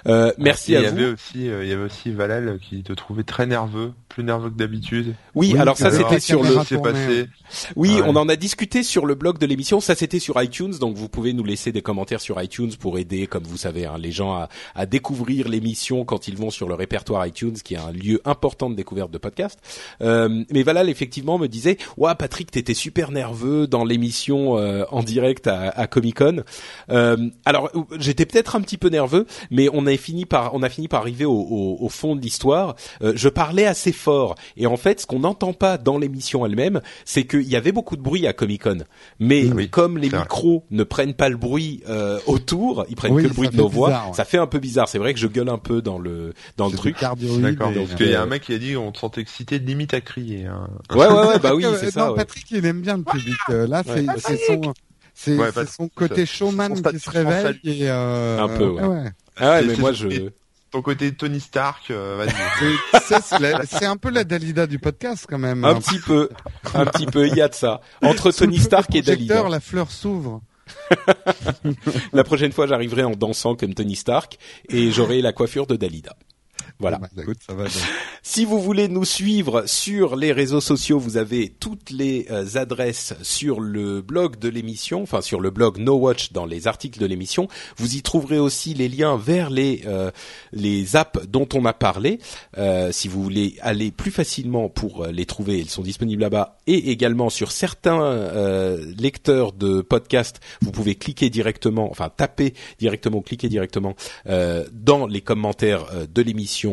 Euh, merci à il y vous. avait aussi, euh, il y avait aussi Valal qui te trouvait très nerveux, plus nerveux que d'habitude. Oui, Oui, alors ça c'était sur le passé Oui, Ouais. on en a discuté sur le blog de l'émission, ça c'était sur iTunes donc vous pouvez nous laisser des commentaires sur iTunes pour aider comme vous savez hein, les gens à, à découvrir l'émission quand ils vont sur le répertoire iTunes qui est un lieu important de découverte de podcasts. Euh, mais Valal effectivement me disait "Ouah Patrick, t'étais super nerveux dans l'émission euh, en direct à, à Comic-Con." Euh, alors j'étais peut-être un petit peu nerveux, mais on a fini par on a fini par arriver au, au, au fond de l'histoire. Euh, je parlais assez fort et en fait, ce qu'on n'entend pas dans l'émission elle-même, c'est qu'il y avait beaucoup de bruit à Comic Con, mais Oui, comme les vrai. micros ne prennent pas le bruit euh, autour, ils prennent Oui, que le bruit de nos voix. bizarre, ouais. Ça fait un peu bizarre. C'est vrai que je gueule un peu dans le dans le C'est truc. D'accord. Parce qu'il y a euh, un mec qui a dit on te sentait excité, limite à crier. Hein. Ouais, ouais, ouais, bah oui, Euh, c'est non, ça. ouais. Patrick, il aime bien le public. Euh, là, c'est Ouais. c'est son, c'est Ouais, son côté showman qui se réveille et euh, Un peu, ouais. ouais. Ah ouais, mais moi je. Ton côté Tony Stark, euh, vas-y. C'est- c'est- c'est la- C'est un peu la Dalida du podcast quand même. Un petit peu, un petit peu, il y a de ça. Entre Tony Stark et Dalida. La fleur s'ouvre. La prochaine fois, j'arriverai en dansant comme Tony Stark et j'aurai la coiffure de Dalida. Voilà. Bah, écoute, ça va. donc. Si vous voulez nous suivre sur les réseaux sociaux, vous avez toutes les euh, adresses sur le blog de l'émission, enfin sur le blog No Watch dans les articles de l'émission. Vous y trouverez aussi les liens vers les euh, les apps dont on a parlé. Euh, si vous voulez aller plus facilement pour euh, les trouver, ils sont disponibles là-bas et également sur certains euh, lecteurs de podcasts. Vous pouvez cliquer directement, enfin taper directement, cliquer directement euh, dans les commentaires de l'émission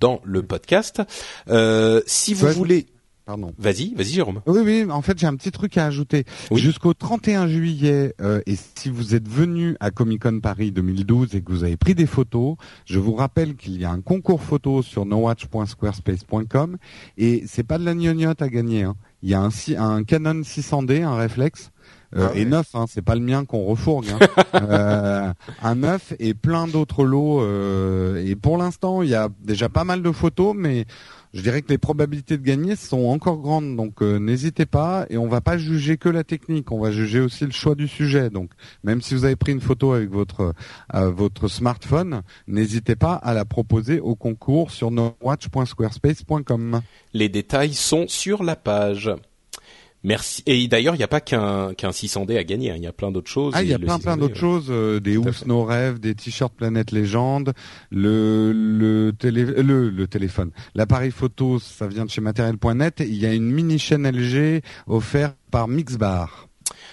dans le podcast. Euh, si vous Ouais. voulez, Pardon. vas-y, vas-y Jérôme. Oui, oui, en fait, j'ai un petit truc à ajouter. Oui. Jusqu'au 31 juillet, euh, et si vous êtes venu à Comic Con Paris 2012 et que vous avez pris des photos, je vous rappelle qu'il y a un concours photo sur nowatch.squarespace.com et c'est pas de la gnognotte à gagner. hein. Il y a un, un Canon 600D, un réflexe. Euh, Ah ouais. Et neuf, hein, c'est pas le mien qu'on refourgue. Hein. Euh, un neuf et plein d'autres lots. euh, et pour l'instant, il y a déjà pas mal de photos, mais je dirais que les probabilités de gagner sont encore grandes, donc euh, n'hésitez pas. Et on va pas juger que la technique, on va juger aussi le choix du sujet. Donc même si vous avez pris une photo avec votre euh, votre smartphone, n'hésitez pas à la proposer au concours sur nowatch.squarespace.com. Les détails sont sur la page. Merci. Et d'ailleurs, il n'y a pas qu'un qu'un 600D à gagner. hein. Il y a plein d'autres choses. Ah, il y a le plein plein 600D, d'autres ouais. choses, euh, des fait. nos rêves, des t-shirts Planète Légende, le le télé le, le téléphone, l'appareil photo, ça vient de chez matériel.net. et Il y a une mini chaîne LG offerte par Mixbar.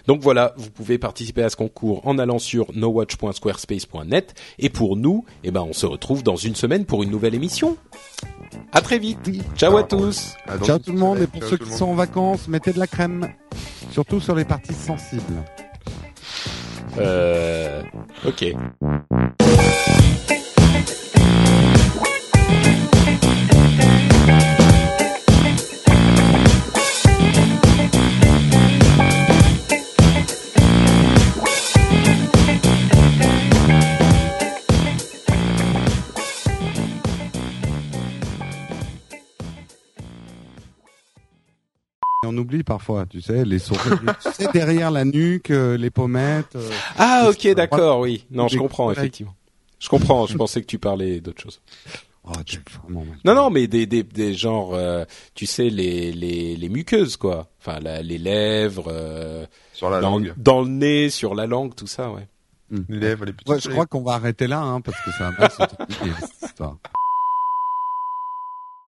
Donc voilà, vous pouvez participer à ce concours en allant sur nowatch.squarespace.net. Et pour nous, eh ben, on se retrouve dans une semaine pour une nouvelle émission. À très vite. Ciao à tous. Ciao tout le monde et pour ciao ceux qui sont en vacances, mettez de la crème, surtout sur les parties sensibles. Euh, ok. On oublie parfois, tu sais, les sourcils, tu sais, derrière la nuque, euh, les pommettes. euh, Ah, ok, d'accord, oui. Non, je comprends, effectivement. Je comprends, je pensais que tu parlais d'autre chose. Oh, tu vraiment. Non, non, mais des, des, des genres, euh, tu sais, les, les, les muqueuses, quoi. Enfin, la- les lèvres, euh, Sur la dans, langue. dans le nez, sur la langue, tout ça, ouais. Les lèvres, les petits Ouais, je crois qu'on va arrêter là, hein, parce que ça va terminer, cette histoire.